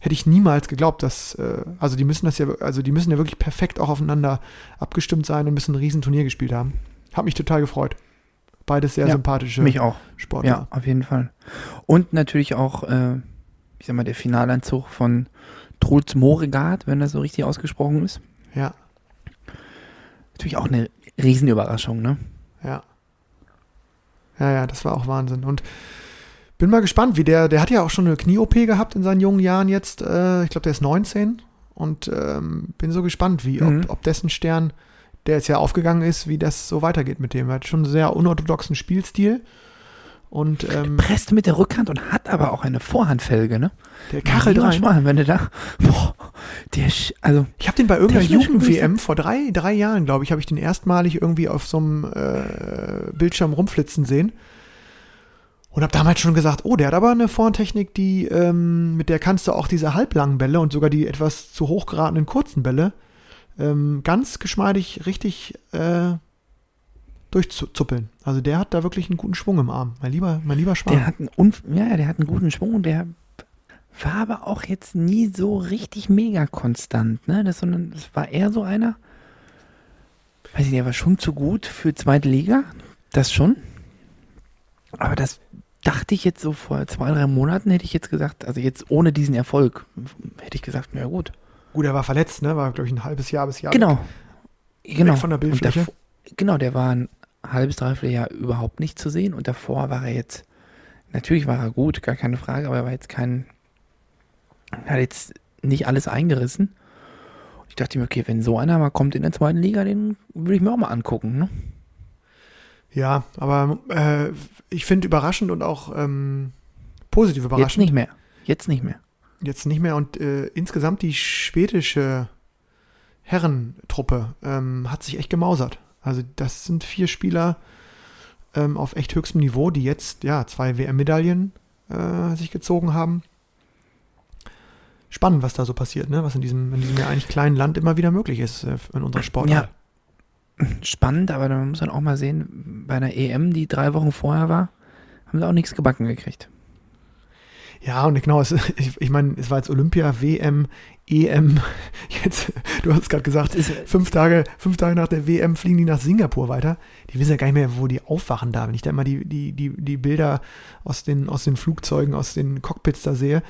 hätte ich niemals geglaubt, dass, äh, also die müssen das ja, also die müssen ja wirklich perfekt auch aufeinander abgestimmt sein und müssen ein Riesenturnier gespielt haben. Hat mich total gefreut. Beides sehr ja, sympathische mich auch. Sportler. Ja, auf jeden Fall. Und natürlich auch, äh, ich sag mal, der Finaleinzug von Truls Moregard, wenn das so richtig ausgesprochen ist. Ja. Natürlich auch eine Riesenüberraschung, ne? Ja. Ja, ja, das war auch Wahnsinn. Und bin mal gespannt, wie der, der hat ja auch schon eine Knie-OP gehabt in seinen jungen Jahren jetzt. Äh, ich glaube, der ist 19 und ähm, bin so gespannt, wie, mhm. ob, ob dessen Stern, der jetzt ja aufgegangen ist, wie das so weitergeht mit dem. Er hat schon einen sehr unorthodoxen Spielstil und, ähm, presst mit der Rückhand und hat aber auch eine Vorhandfelge, ne? Der kachelt rein. Mal, wenn du da, boah, der, also. Ich habe den bei irgendeiner Jugend-WM vor drei, drei Jahren, glaube ich, habe ich den erstmalig irgendwie auf so einem äh, Bildschirm rumflitzen sehen. Und habe damals schon gesagt, oh, der hat aber eine Vorhandtechnik, die, ähm, mit der kannst du auch diese halblangen Bälle und sogar die etwas zu hoch geratenen kurzen Bälle ähm, ganz geschmeidig richtig äh, durchzuppeln. Also der hat da wirklich einen guten Schwung im Arm. Mein lieber, mein lieber Schwan. Der hat einen, ja, der hat einen guten Schwung und der war aber auch jetzt nie so richtig mega konstant. Ne? Das, sondern das war eher so einer, weiß ich nicht, der war schon zu gut für zweite Liga. Das schon. Aber das dachte ich jetzt so vor zwei, drei Monaten, hätte ich jetzt gesagt, also jetzt ohne diesen Erfolg, hätte ich gesagt, na gut. Gut, er war verletzt, ne? War, glaube ich, ein halbes Jahr bis Jahr. Genau. Weg, genau. Weg von der Bildfläche. Der, genau, der war ein halbes, dreiviertel Jahr überhaupt nicht zu sehen und davor war er jetzt, natürlich war er gut, gar keine Frage, aber er war jetzt kein, Hat jetzt nicht alles eingerissen. Ich dachte mir, okay, wenn so einer mal kommt in der zweiten Liga, den würde ich mir auch mal angucken. Ne? Ja, aber äh, ich finde überraschend und auch ähm, positiv überraschend. Jetzt nicht mehr. Jetzt nicht mehr. Jetzt nicht mehr. Und äh, insgesamt die schwedische Herrentruppe ähm, hat sich echt gemausert. Also das sind vier Spieler ähm, auf echt höchstem Niveau, die jetzt ja zwei WM-Medaillen äh, sich gezogen haben. Spannend, was da so passiert, ne? was in diesem, in diesem ja eigentlich kleinen Land immer wieder möglich ist äh, in unserer Sportart. Ja, spannend, aber man muss dann auch mal sehen, bei einer EM, die drei Wochen vorher war, haben sie auch nichts gebacken gekriegt. Ja, und genau, es, ich, ich meine, es war jetzt Olympia, WM, EM. [LAUGHS] Jetzt, du hast es gerade gesagt, fünf Tage, fünf Tage nach der WM fliegen die nach Singapur weiter. Die wissen ja gar nicht mehr, wo die aufwachen da. Wenn ich da immer die, die, die, die Bilder aus den, aus den Flugzeugen, aus den Cockpits da sehe,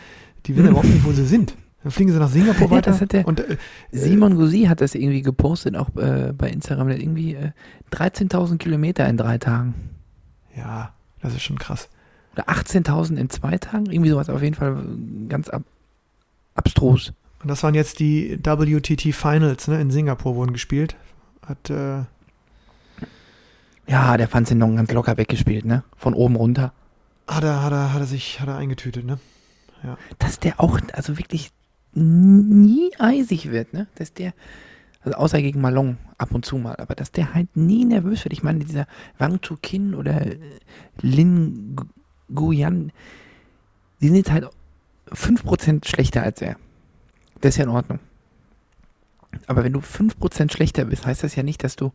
die wissen ja überhaupt nicht, wo sie sind. Dann fliegen sie nach Singapur [LAUGHS] Ja, weiter. der und, äh, Simon Gusi hat das irgendwie gepostet, auch äh, bei Instagram. Der hat irgendwie äh, 13.000 Kilometer in drei Tagen. ja, das ist schon krass. Oder 18.000 in zwei Tagen. Irgendwie sowas auf jeden Fall ganz ab abstrus. Und das waren jetzt die WTT Finals, ne? In Singapur wurden gespielt. Hat, äh, Ja, der noch ganz locker weggespielt, ne? Von oben runter. hat, er, hat, er, hat er sich, hat er eingetütet, ne? Dass der auch, also wirklich nie eisig wird, ne? Dass der, also außer gegen Malong ab und zu mal, aber dass der halt nie nervös wird. Ich meine, dieser Wang Chu Kin oder äh, Lin Gu- Guyan, die sind jetzt halt 5% schlechter als er. Das ist ja in Ordnung. Aber wenn du 5% schlechter bist, heißt das ja nicht, dass du,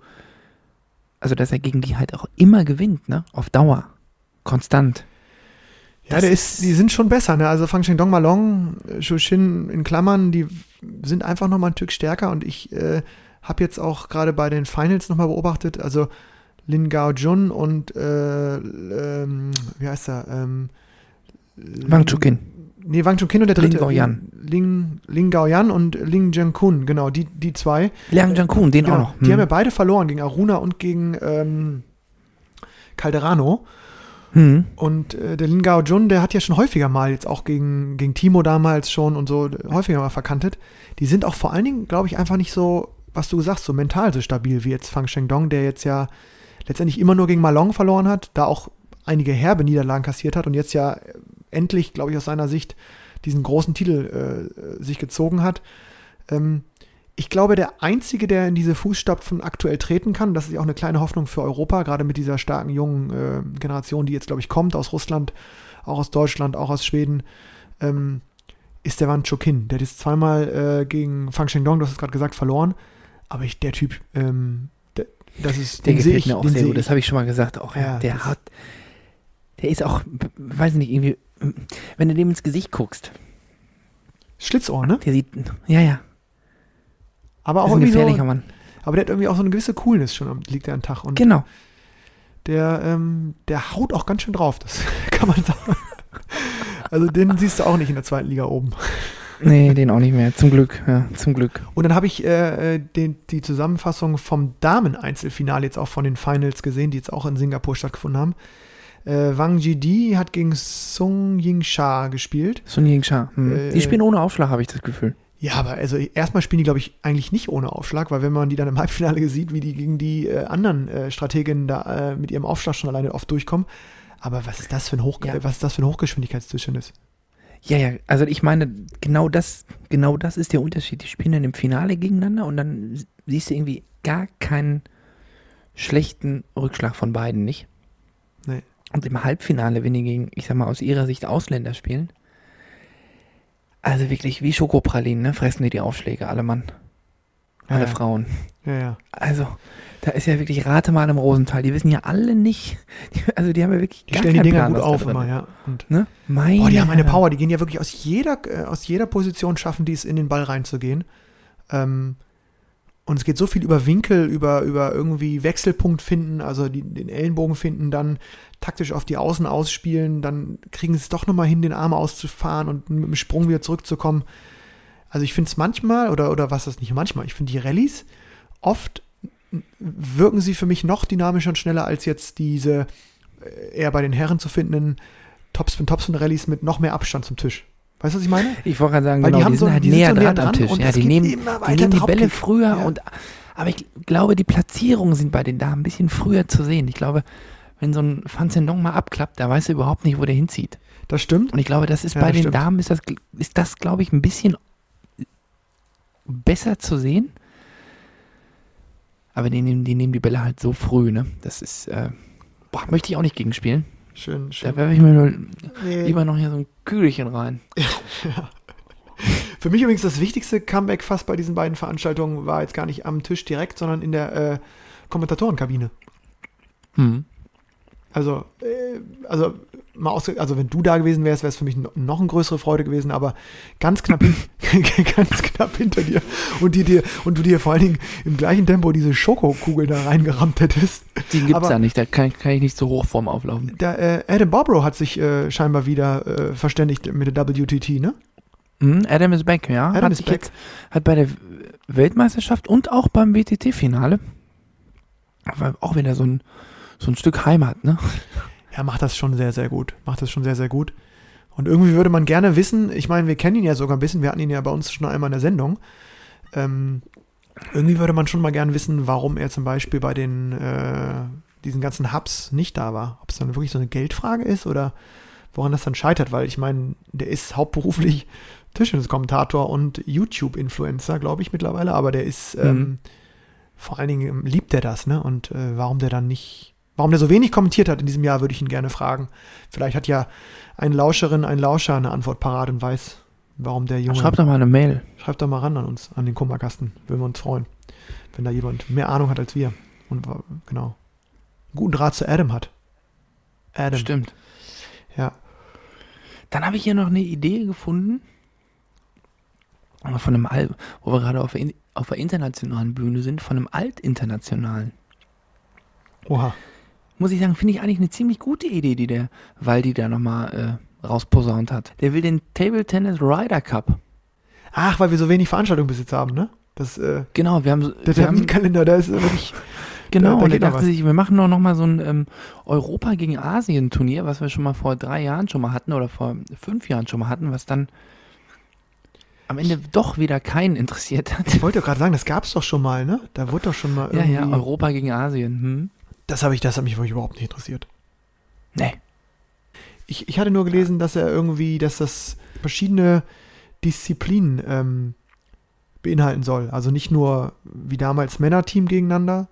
also dass er gegen die halt auch immer gewinnt, ne? Auf Dauer. Konstant. Ja, der ist, die sind schon besser, ne? Also Fang Dong Malong, äh, Shushin in Klammern, die sind einfach nochmal ein Stück stärker und ich äh, habe jetzt auch gerade bei den Finals nochmal beobachtet, also Lin Gao Jun und äh, ähm, wie heißt er? Ähm, Wang Chu Kin. Nee, Wang Chun Kin und der dritte. Lin Gaoyan. Ling, Ling Gaoyan und Ling Jiankun, genau, die, die zwei. Liang Jiankun, den Genau, auch noch. Die Hm. haben ja beide verloren gegen Aruna und gegen ähm, Calderano. Hm. Und äh, der Lin Gao Jun, der hat ja schon häufiger mal, jetzt auch gegen, gegen Timo damals schon und so, häufiger mal verkantet. Die sind auch vor allen Dingen, glaube ich, einfach nicht so, was du sagst, so mental so stabil wie jetzt Fang Shengdong, der jetzt ja letztendlich immer nur gegen Malong verloren hat, da auch einige herbe Niederlagen kassiert hat und jetzt ja äh, endlich, glaube ich, aus seiner Sicht diesen großen Titel äh, sich gezogen hat. Ähm, ich glaube, der Einzige, der in diese Fußstapfen aktuell treten kann, das ist ja auch eine kleine Hoffnung für Europa, gerade mit dieser starken jungen äh, Generation, die jetzt, glaube ich, kommt aus Russland, auch aus Deutschland, auch aus Schweden, ähm, ist der Wan Chokin. Der hat jetzt zweimal äh, gegen Fang Shengdong, du hast es gerade gesagt, verloren. Aber ich, der Typ, ähm, der, das ist, Der den gefällt ich, mir auch sehr gut. Das habe ich schon mal gesagt. Auch, ja, der hat, der ist auch, weiß nicht, irgendwie, wenn du dem ins Gesicht guckst, Schlitzohr, ne? der sieht, ja, ja, Aber ist auch ein irgendwie gefährlicher so, Mann. aber der hat irgendwie auch so eine gewisse Coolness schon, am- liegt er am Tag. Und Genau. der, ähm, der haut auch ganz schön drauf, das [LAUGHS] kann man sagen. Also den siehst du auch nicht in der zweiten Liga oben. Nee, den auch nicht mehr. Zum Glück, ja, zum Glück. Und dann habe ich äh, äh, den, die Zusammenfassung vom Damen-Einzelfinale jetzt auch von den Finals gesehen, die jetzt auch in Singapur stattgefunden haben. Äh, Wang Jidi hat gegen Sung Yingsha gespielt. Sun Yingsha. Hm. Äh, die spielen ohne Aufschlag, habe ich das Gefühl. Ja, aber also erstmal spielen die, glaube ich, eigentlich nicht ohne Aufschlag, weil wenn man die dann im Halbfinale sieht, wie die gegen die äh, anderen äh, Strateginnen da äh, mit ihrem Aufschlag schon alleine oft durchkommen. Aber was ist das für ein, Hoch Ja. was ist das für ein Hochgeschwindigkeitstischtennis? Ja, ja, also ich meine, genau das, genau das ist der Unterschied. Die spielen dann im Finale gegeneinander und dann siehst du irgendwie gar keinen schlechten Rückschlag von beiden, nicht? Nee. Und im Halbfinale, wenn die gegen, ich sag mal, aus ihrer Sicht Ausländer spielen, also wirklich wie Schokopralinen, ne, fressen die die Aufschläge, alle Mann. Alle Ja. Frauen. Ja, ja. Also, da ist ja wirklich Rate mal im Rosenthal. Die wissen ja alle nicht, die, also die haben ja wirklich Die gar stellen die keinen Dinger Plan, gut auf immer, ja. Und Ne? Meine Oh, die haben eine. Power, die gehen ja wirklich aus jeder, äh, aus jeder Position schaffen, die es in den Ball reinzugehen. Ähm, und es geht so viel über Winkel, über, über irgendwie Wechselpunkt finden, also die, den Ellenbogen finden, dann taktisch auf die Außen ausspielen, dann kriegen sie es doch nochmal hin, den Arm auszufahren und mit dem Sprung wieder zurückzukommen. Also ich finde es manchmal, oder, oder was ist nicht manchmal, ich finde die Rallyes oft wirken sie für mich noch dynamischer und schneller als jetzt diese äh, eher bei den Herren zu findenden Topspin-Topspin-Rallyes mit noch mehr Abstand zum Tisch. Weißt du, was ich meine? Ich wollte gerade sagen, Weil die genau, haben die so- sind halt die sind näher so dran, näher am dran Tisch. und Ja, die nehmen, die nehmen die Bälle früher Ja. und aber ich glaube, die Platzierungen sind bei den Damen ein bisschen früher zu sehen. Ich glaube, wenn so ein Fan Zhendong mal abklappt, da weiß er überhaupt nicht, wo der hinzieht. Das stimmt. Und ich glaube, das ist Ja, bei das den stimmt. Damen ist das, ist das, glaube ich, ein bisschen besser zu sehen. Aber die nehmen, die nehmen die Bälle halt so früh, ne? Das ist, äh, boah, möchte ich auch nicht gegenspielen. Schön, Da schön. werfe ich mir nur Nee. lieber noch hier so ein Kügelchen rein. [LAUGHS] Für mich übrigens das wichtigste Comeback fast bei diesen beiden Veranstaltungen war jetzt gar nicht am Tisch direkt, sondern in der äh, Kommentatorenkabine. Hm. Also, äh, also mal aus, also wenn du da gewesen wärst, wäre es für mich no- noch eine größere Freude gewesen, aber ganz knapp, [LAUGHS] ganz knapp hinter dir und die dir und du dir vor allen Dingen im gleichen Tempo diese Schokokugel da reingerammt hättest. Die gibt's Aber- da nicht, da kann, kann ich nicht so hoch vorm Auflaufen. Der, äh, Adam Barbro hat sich äh, scheinbar wieder äh, verständigt mit der WTT, ne? Hm, Adam is back, ja. Adam hat is back. jetzt hat bei der Weltmeisterschaft und auch beim WTT-Finale auch wieder so ein, so ein Stück Heimat, ne? Er macht das schon sehr, sehr gut. Macht das schon sehr, sehr gut. Und irgendwie würde man gerne wissen, ich meine, wir kennen ihn ja sogar ein bisschen, wir hatten ihn ja bei uns schon einmal in der Sendung. Ähm, irgendwie würde man schon mal gerne wissen, warum er zum Beispiel bei den äh, diesen ganzen Hubs nicht da war. Ob es dann wirklich so eine Geldfrage ist oder woran das dann scheitert, weil ich meine, der ist hauptberuflich [LAUGHS] Tischtennis-Kommentator und YouTube-Influencer, glaube ich, mittlerweile, aber der ist ähm, Mhm. vor allen Dingen liebt er das, ne? Und äh, warum der dann nicht, warum der so wenig kommentiert hat in diesem Jahr, würde ich ihn gerne fragen. Vielleicht hat ja ein Lauscherin, ein Lauscher eine Antwort parat und weiß, warum der Junge. Schreib doch mal eine Mail. Schreibt doch mal ran an uns, an den Kummerkasten. Würden wir uns freuen, wenn da jemand mehr Ahnung hat als wir. Und genau. Einen guten Draht zu Adam hat. Adam. Stimmt. Ja. Dann habe ich hier noch eine Idee gefunden. Von einem Al wo wir gerade auf auf der internationalen Bühne sind, von einem Altinternationalen. Oha. Muss ich sagen, finde ich eigentlich eine ziemlich gute Idee, die der Waldi da nochmal äh, rausposaunt hat. Der will den Table Tennis Ryder Cup. Ach, weil wir so wenig Veranstaltungen bis jetzt haben, ne? Das, äh, Genau, wir haben, so- der Terminkalender, da ist wirklich. [LAUGHS] Genau, Da- und er dachte was. sich, wir machen doch noch mal so ein ähm, Europa gegen Asien Turnier, was wir schon mal vor drei Jahren schon mal hatten oder vor fünf Jahren schon mal hatten, was dann am Ende doch wieder keinen interessiert hat. Ich wollte doch gerade sagen, das gab es doch schon mal, ne? Da wurde doch schon mal Ja, irgendwie. ja, Europa gegen Asien. Hm? Das habe ich, das hat mich wirklich überhaupt nicht interessiert. Nee. Ich, ich hatte nur gelesen, dass er irgendwie, dass das verschiedene Disziplinen ähm, beinhalten soll. Also nicht nur wie damals Männerteam gegeneinander,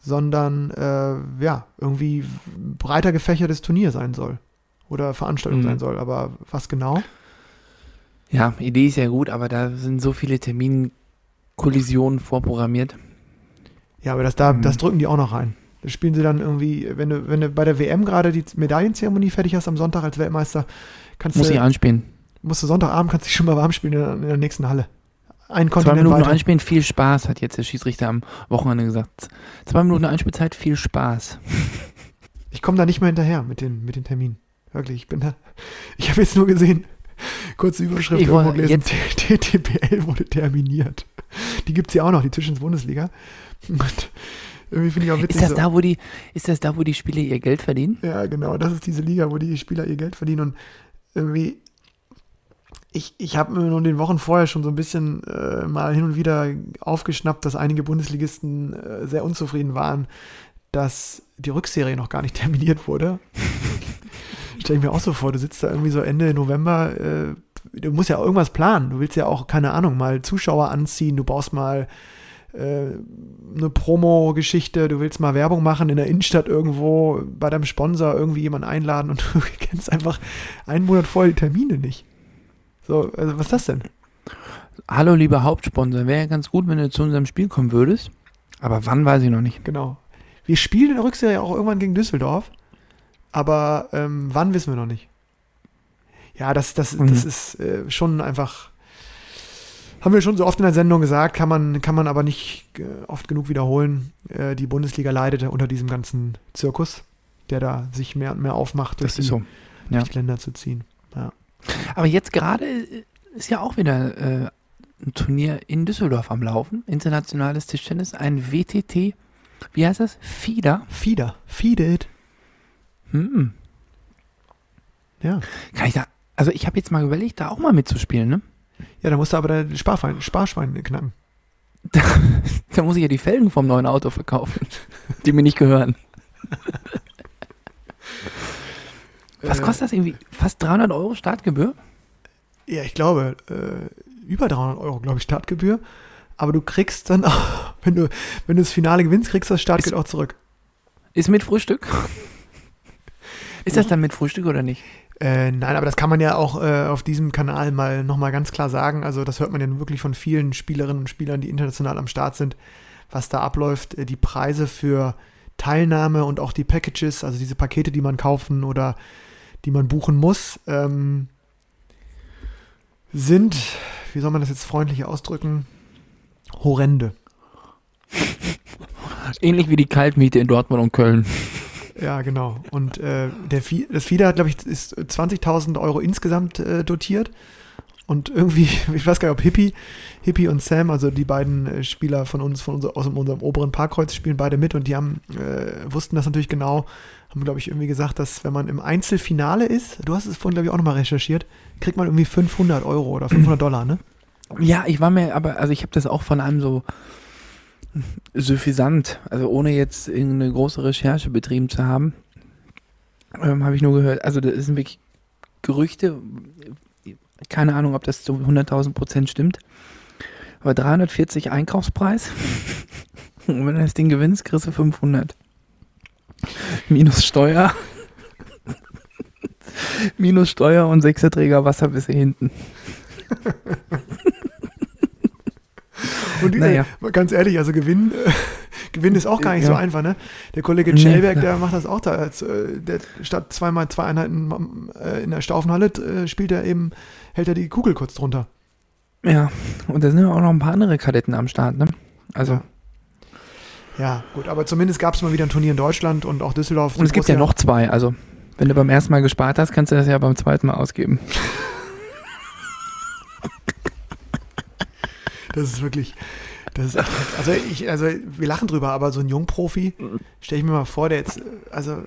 sondern äh, ja, irgendwie breiter gefächertes Turnier sein soll. Oder Veranstaltung Mhm. sein soll. Aber was genau? Ja, Idee ist ja gut, aber da sind so viele Terminkollisionen vorprogrammiert. Ja, aber das, da, Mhm. das drücken die auch noch rein. Das spielen sie dann irgendwie, wenn du, wenn du bei der WM gerade die Medaillenzeremonie fertig hast am Sonntag als Weltmeister, kannst Muss du, ich anspielen. musst du Sonntagabend kannst dich schon mal warm spielen in der, nächsten Halle. Ein Zwei Kontinent Minuten weiter. anspielen, viel Spaß, hat jetzt der Schiedsrichter am Wochenende gesagt. Zwei Minuten Einspielzeit, viel Spaß. Ich komme da nicht mehr hinterher mit den, mit den Terminen. Wirklich, ich bin da. Ich habe jetzt nur gesehen, kurze Überschrift Ich irgendwo wollte gelesen, TTPL [LAUGHS] wurde terminiert. Die gibt es ja auch noch, die Tischens-Bundesliga. Und irgendwie finde ich auch witzig. Ist das so. da, wo die, ist das da, wo die Spieler ihr Geld verdienen? Ja, genau. Das ist diese Liga, wo die Spieler ihr Geld verdienen. Und irgendwie, ich, ich habe mir nun den Wochen vorher schon so ein bisschen äh, mal hin und wieder aufgeschnappt, dass einige Bundesligisten äh, sehr unzufrieden waren, dass die Rückserie noch gar nicht [LAUGHS] terminiert wurde. Stell ich mir auch so vor, du sitzt da irgendwie so Ende November, äh, du musst ja auch irgendwas planen. Du willst ja auch, keine Ahnung, mal Zuschauer anziehen, du brauchst mal eine Promo-Geschichte, du willst mal Werbung machen in der Innenstadt irgendwo, bei deinem Sponsor irgendwie jemanden einladen und [LAUGHS] du kennst einfach einen Monat vorher die Termine nicht. So, also was ist das denn? Hallo, lieber Hauptsponsor, wäre ja ganz gut, wenn du zu unserem Spiel kommen würdest. Aber wann, weiß ich noch nicht. Genau. Wir spielen in der Rückserie auch irgendwann gegen Düsseldorf, aber ähm, wann wissen wir noch nicht. Ja, das, das, Mhm. das ist äh, schon einfach, haben wir schon so oft in der Sendung gesagt, kann man, kann man aber nicht äh, oft genug wiederholen. Äh, die Bundesliga leidet unter diesem ganzen Zirkus, der da sich mehr und mehr aufmacht, durch, die, so. Ja. durch die Länder zu ziehen. Aber jetzt gerade äh, ist ja auch wieder äh, ein Turnier in Düsseldorf am Laufen. Internationales Tischtennis, ein WTT. Wie heißt das? FIDA. Fieder, feed it. Hm. Ja. Kann ich da Also ich habe jetzt mal überlegt, da auch mal mitzuspielen, ne? Ja, da musst du aber dein Sparschwein, Sparschwein knacken. [LAUGHS] Da muss ich ja die Felgen vom neuen Auto verkaufen, die mir nicht gehören. [LAUGHS] Was Äh, kostet das irgendwie? Fast 300 Euro Startgebühr? Ja, ich glaube, äh, über 300 Euro, glaube ich, Startgebühr. Aber du kriegst dann auch, [LAUGHS] wenn du, wenn du das Finale gewinnst, kriegst du das Startgeld Ist- auch zurück. Ist mit Frühstück? Ist das dann mit Frühstück oder nicht? Äh, nein, aber das kann man ja auch äh, auf diesem Kanal mal nochmal ganz klar sagen. Also das hört man ja wirklich von vielen Spielerinnen und Spielern, die international am Start sind, was da abläuft. Äh, die Preise für Teilnahme und auch die Packages, also diese Pakete, die man kaufen oder die man buchen muss, ähm, sind, wie soll man das jetzt freundlich ausdrücken, horrende. Ähnlich wie die Kaltmiete in Dortmund und Köln. Ja, genau. Und äh, der Fi das FIDA hat, glaube ich, ist 20.000 Euro insgesamt äh, dotiert. Und irgendwie, [LAUGHS] ich weiß gar nicht, ob Hippie, Hippie und Sam, also die beiden äh, Spieler von uns, von unser, aus unserem oberen Parkkreuz, spielen beide mit und die haben, äh, wussten das natürlich genau, haben, glaube ich, irgendwie gesagt, dass wenn man im Einzelfinale ist, du hast es vorhin, glaube ich, auch nochmal recherchiert, kriegt man irgendwie 500 Euro oder 500 Dollar, ne? Ja, ich war mir, aber, also ich habe das auch von einem so suffisant, also ohne jetzt irgendeine große Recherche betrieben zu haben, ähm, habe ich nur gehört, also das sind wirklich Gerüchte, keine Ahnung, ob das zu 100.000 Prozent stimmt, aber 340 Einkaufspreis [LAUGHS] und wenn du das Ding gewinnst, kriegst du 500. Minus Steuer. [LAUGHS] Minus Steuer und Sechserträger Wasser bis hier hinten. [LAUGHS] Und Naja. äh, ganz ehrlich, also Gewinn, äh, [LAUGHS] Gewinn ist auch gar nicht Ja. so einfach, ne? Der Kollege Nee, Schellberg, klar. der macht das auch da. Als, äh, der statt zweimal zwei Einheiten äh, in der Staufenhalle äh, spielt er eben, hält er die Kugel kurz drunter. Ja, und da sind ja auch noch ein paar andere Kadetten am Start, ne? Also, Ja. Ja, gut, aber zumindest gab es mal wieder ein Turnier in Deutschland und auch Düsseldorf. und es gibt ja noch zwei, also wenn du beim ersten Mal gespart hast, kannst du das ja beim zweiten Mal ausgeben. [LAUGHS] Das ist wirklich, das ist also ich, also wir lachen drüber, aber so ein Jungprofi, stelle ich mir mal vor, der jetzt, also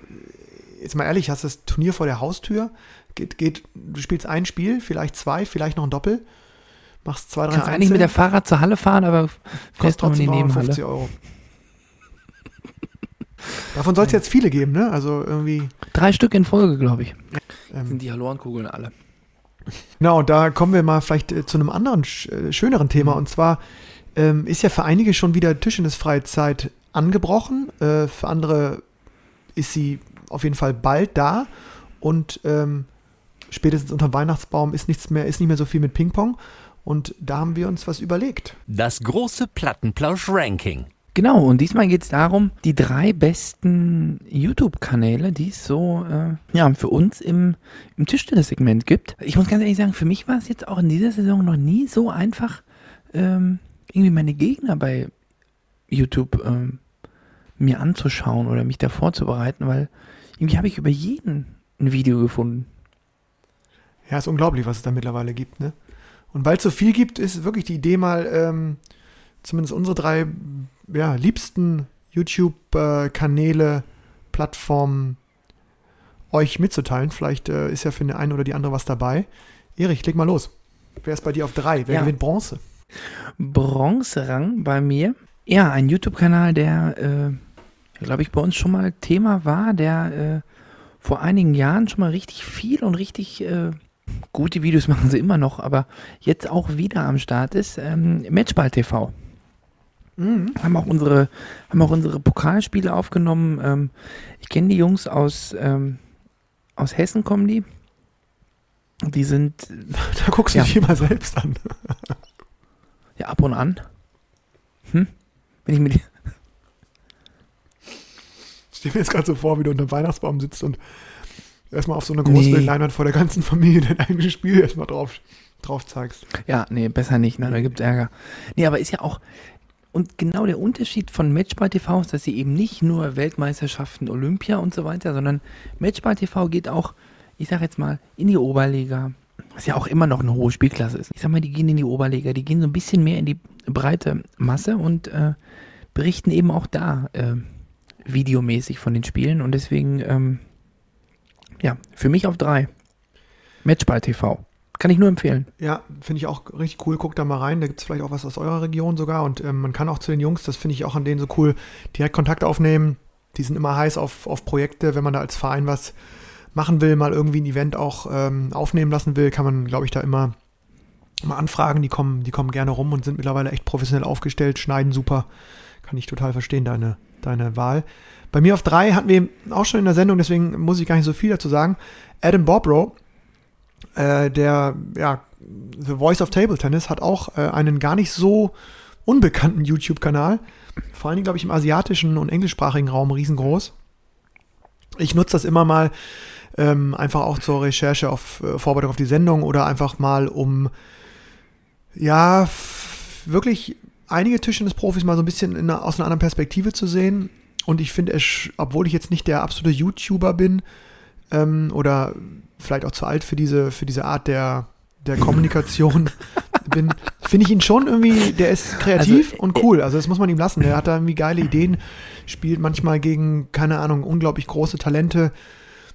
jetzt mal ehrlich, hast das Turnier vor der Haustür, geht, geht, du spielst ein Spiel, vielleicht zwei, vielleicht noch ein Doppel, machst zwei, drei Kannst eigentlich mit der Fahrrad zur Halle fahren, aber kostet noch in die trotzdem Nebenhalle. 50 Euro. Davon soll es jetzt viele geben, ne? Also irgendwie. Drei Stück in Folge, glaube ich. Ähm, Sind die Halorenkugeln alle. Genau, da kommen wir mal vielleicht äh, zu einem anderen, sch äh, schöneren Thema. Mhm. Und zwar ähm, ist ja für einige schon wieder Tischtennisfreizeit angebrochen. Äh, für andere ist sie auf jeden Fall bald da. Und ähm, spätestens unter dem Weihnachtsbaum ist nichts mehr, ist nicht mehr so viel mit Ping-Pong. Und da haben wir uns was überlegt. Das große Plattenplausch-Ranking. Genau, und diesmal geht es darum, die drei besten YouTube-Kanäle, die es so äh, ja, für uns im, im Tischtennis-Segment gibt. Ich muss ganz ehrlich sagen, für mich war es jetzt auch in dieser Saison noch nie so einfach, ähm, irgendwie meine Gegner bei YouTube ähm, mir anzuschauen oder mich da vorzubereiten, weil irgendwie habe ich über jeden ein Video gefunden. Ja, ist unglaublich, was es da mittlerweile gibt, ne? Und weil es so viel gibt, ist wirklich die Idee mal, ähm, zumindest unsere drei ja, liebsten YouTube-Kanäle, Plattformen euch mitzuteilen. Vielleicht äh, ist ja für den einen oder die andere was dabei. Erich, leg mal los. Wer ist bei dir auf drei? Wer Ja. gewinnt Bronze? Bronzerang bei mir. Ja, ein YouTube-Kanal, der, äh, glaube ich, bei uns schon mal Thema war, der äh, vor einigen Jahren schon mal richtig viel und richtig äh, gute Videos [LAUGHS] machen sie immer noch, aber jetzt auch wieder am Start ist, ähm, Matchball TV. Mhm. Haben auch unsere, haben auch unsere Pokalspiele aufgenommen. Ähm, ich kenne die Jungs aus, ähm, aus Hessen kommen die. Die sind [LAUGHS] Da guckst du Ja. dich immer selbst an. [LAUGHS] ja ab und an. Hm? Wenn ich mit Ich stelle mir jetzt gerade so vor, wie du unter dem Weihnachtsbaum sitzt und erstmal auf so eine große Nee. Leinwand vor der ganzen Familie dein eigenes Spiel erstmal drauf, drauf zeigst. Ja, nee, besser nicht, ne? da gibt's Ärger. Nee, aber ist ja auch, und genau der Unterschied von Matchball TV ist, dass sie eben nicht nur Weltmeisterschaften, Olympia und so weiter, sondern Matchball TV geht auch, ich sag jetzt mal, in die Oberliga, was ja auch immer noch eine hohe Spielklasse ist. Ich sag mal, die gehen in die Oberliga, die gehen so ein bisschen mehr in die breite Masse und äh, berichten eben auch da äh, videomäßig von den Spielen und deswegen, ähm, ja, für mich auf drei. Matchball TV. Kann ich nur empfehlen. Ja, finde ich auch richtig cool. Guckt da mal rein. Da gibt es vielleicht auch was aus eurer Region sogar. Und ähm, man kann auch zu den Jungs, das finde ich auch an denen so cool, direkt Kontakt aufnehmen. Die sind immer heiß auf, auf Projekte. Wenn man da als Verein was machen will, mal irgendwie ein Event auch ähm, aufnehmen lassen will, kann man, glaube ich, da immer mal anfragen. Die kommen, die kommen gerne rum und sind mittlerweile echt professionell aufgestellt, schneiden super. Kann ich total verstehen, deine, deine Wahl. Bei mir auf drei hatten wir auch schon in der Sendung, deswegen muss ich gar nicht so viel dazu sagen. Adam Bobrow, äh, der, ja, The Voice of Table Tennis, hat auch äh, einen gar nicht so unbekannten YouTube-Kanal. Vor allen Dingen, glaube ich, im asiatischen und englischsprachigen Raum riesengroß. Ich nutze das immer mal ähm, einfach auch zur Recherche auf äh, Vorbereitung auf die Sendung oder einfach mal, um ja, wirklich einige Tischtennis-Profis mal so ein bisschen einer, aus einer anderen Perspektive zu sehen. Und ich finde obwohl ich jetzt nicht der absolute YouTuber bin ähm, oder vielleicht auch zu alt für diese, für diese Art der, der Kommunikation [LAUGHS] bin, finde ich ihn schon irgendwie, der ist kreativ Also, und cool. Also das muss man ihm lassen. Der hat da irgendwie geile Ideen, spielt manchmal gegen, keine Ahnung, unglaublich große Talente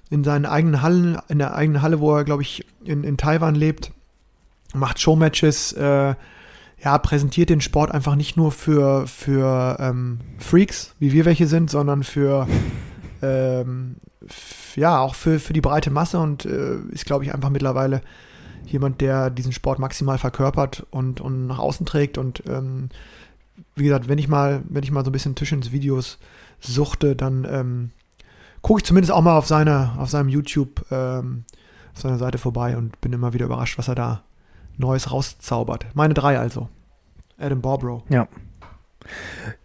in seinen eigenen Hallen, in der eigenen Halle, wo er, glaube ich, in, in Taiwan lebt, macht Showmatches, äh, ja, präsentiert den Sport einfach nicht nur für, für ähm, Freaks, wie wir welche sind, sondern für, ähm, f- ja, auch für, für die breite Masse und äh, ist, glaube ich, einfach mittlerweile jemand, der diesen Sport maximal verkörpert und, und nach außen trägt. Und ähm, wie gesagt, wenn ich mal, wenn ich mal so ein bisschen Tischens Videos suchte, dann ähm, gucke ich zumindest auch mal auf seine, auf seinem YouTube, ähm, auf seiner Seite vorbei und bin immer wieder überrascht, was er da Neues rauszaubert. Meine drei also. Adam Barbrow. Ja.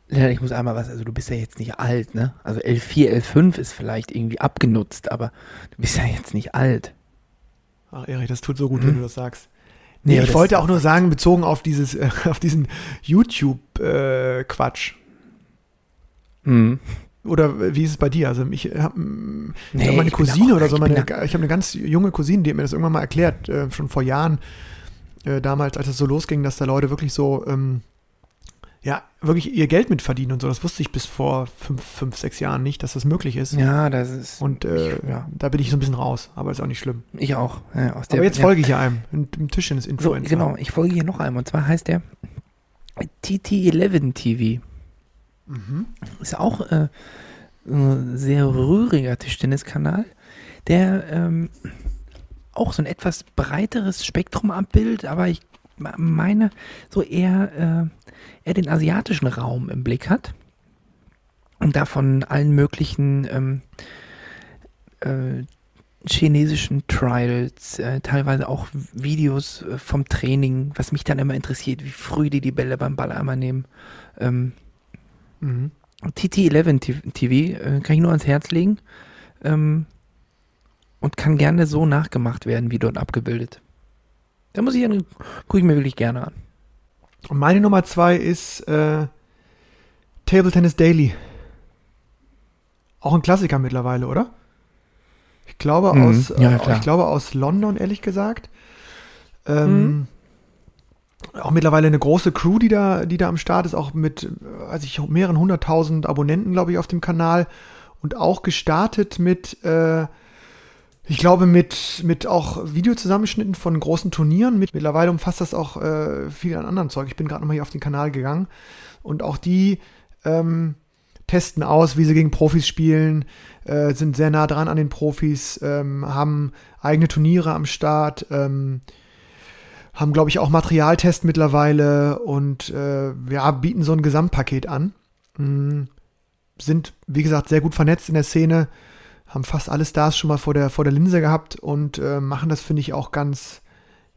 Ja, ich muss einmal was, also du bist ja jetzt nicht alt, ne? Also L4, L5 ist vielleicht irgendwie abgenutzt, aber du bist ja jetzt nicht alt. Ach, Erich, das tut so gut, Mhm. wenn du das sagst. Nee, Nee, ich wollte auch nur sagen, bezogen auf dieses, äh, [LAUGHS] auf diesen YouTube-Quatsch. Mhm. Oder wie ist es bei dir? Also ich habe Nee, meine ich bin Cousine oder so, ich meine, da- ich habe eine ganz junge Cousine, die hat mir das irgendwann mal erklärt, äh, schon vor Jahren, äh, damals, als es so losging, dass da Leute wirklich so, ähm, ja, wirklich ihr Geld mit verdienen und so. Das wusste ich bis vor fünf, fünf sechs Jahren nicht, dass das möglich ist. Ja, das ist. Und äh, Ich- ja. da bin ich so ein bisschen raus, aber ist auch nicht schlimm. Ich auch. Ja, aus der, Aber jetzt ja. folge ich hier einem, So, Tischtennis-Influencer. genau, ich folge hier noch einem. Und zwar heißt der TT11 TV. Mhm. Ist auch äh, ein sehr rühriger Tischtenniskanal, der ähm, auch so ein etwas breiteres Spektrum abbildet, aber ich meine, so eher, äh, eher den asiatischen Raum im Blick hat. Und davon allen möglichen ähm, äh, chinesischen Trials, äh, teilweise auch Videos äh, vom Training, was mich dann immer interessiert, wie früh die die Bälle beim Ball einmal nehmen. Ähm, Mhm. TT11 T- TV äh, kann ich nur ans Herz legen ähm, und kann gerne so nachgemacht werden, wie dort abgebildet. Da muss ich dann, gucke ich mir wirklich gerne an. Und meine Nummer zwei ist äh, Table Tennis Daily. Auch ein Klassiker mittlerweile, oder? Ich glaube Mhm. aus, Ja, äh, klar. ich glaube aus London, ehrlich gesagt. Ähm, Mhm. Auch mittlerweile eine große Crew, die da, die da am Start ist, auch mit, weiß ich, mehreren hunderttausend Abonnenten, glaube ich, auf dem Kanal. Und auch gestartet mit, äh, ich glaube, mit, mit auch Videozusammenschnitten von großen Turnieren. Mit, mittlerweile umfasst das auch äh, viel an anderen Zeug. Ich bin gerade nochmal hier auf den Kanal gegangen. Und auch die ähm, testen aus, wie sie gegen Profis spielen, äh, sind sehr nah dran an den Profis, ähm, haben eigene Turniere am Start, ähm, haben, glaube ich, auch Materialtest mittlerweile und äh, ja, bieten so ein Gesamtpaket an. Mm, sind, wie gesagt, sehr gut vernetzt in der Szene, haben fast alle Stars schon mal vor der, vor der Linse gehabt und äh, machen das, finde ich, auch ganz,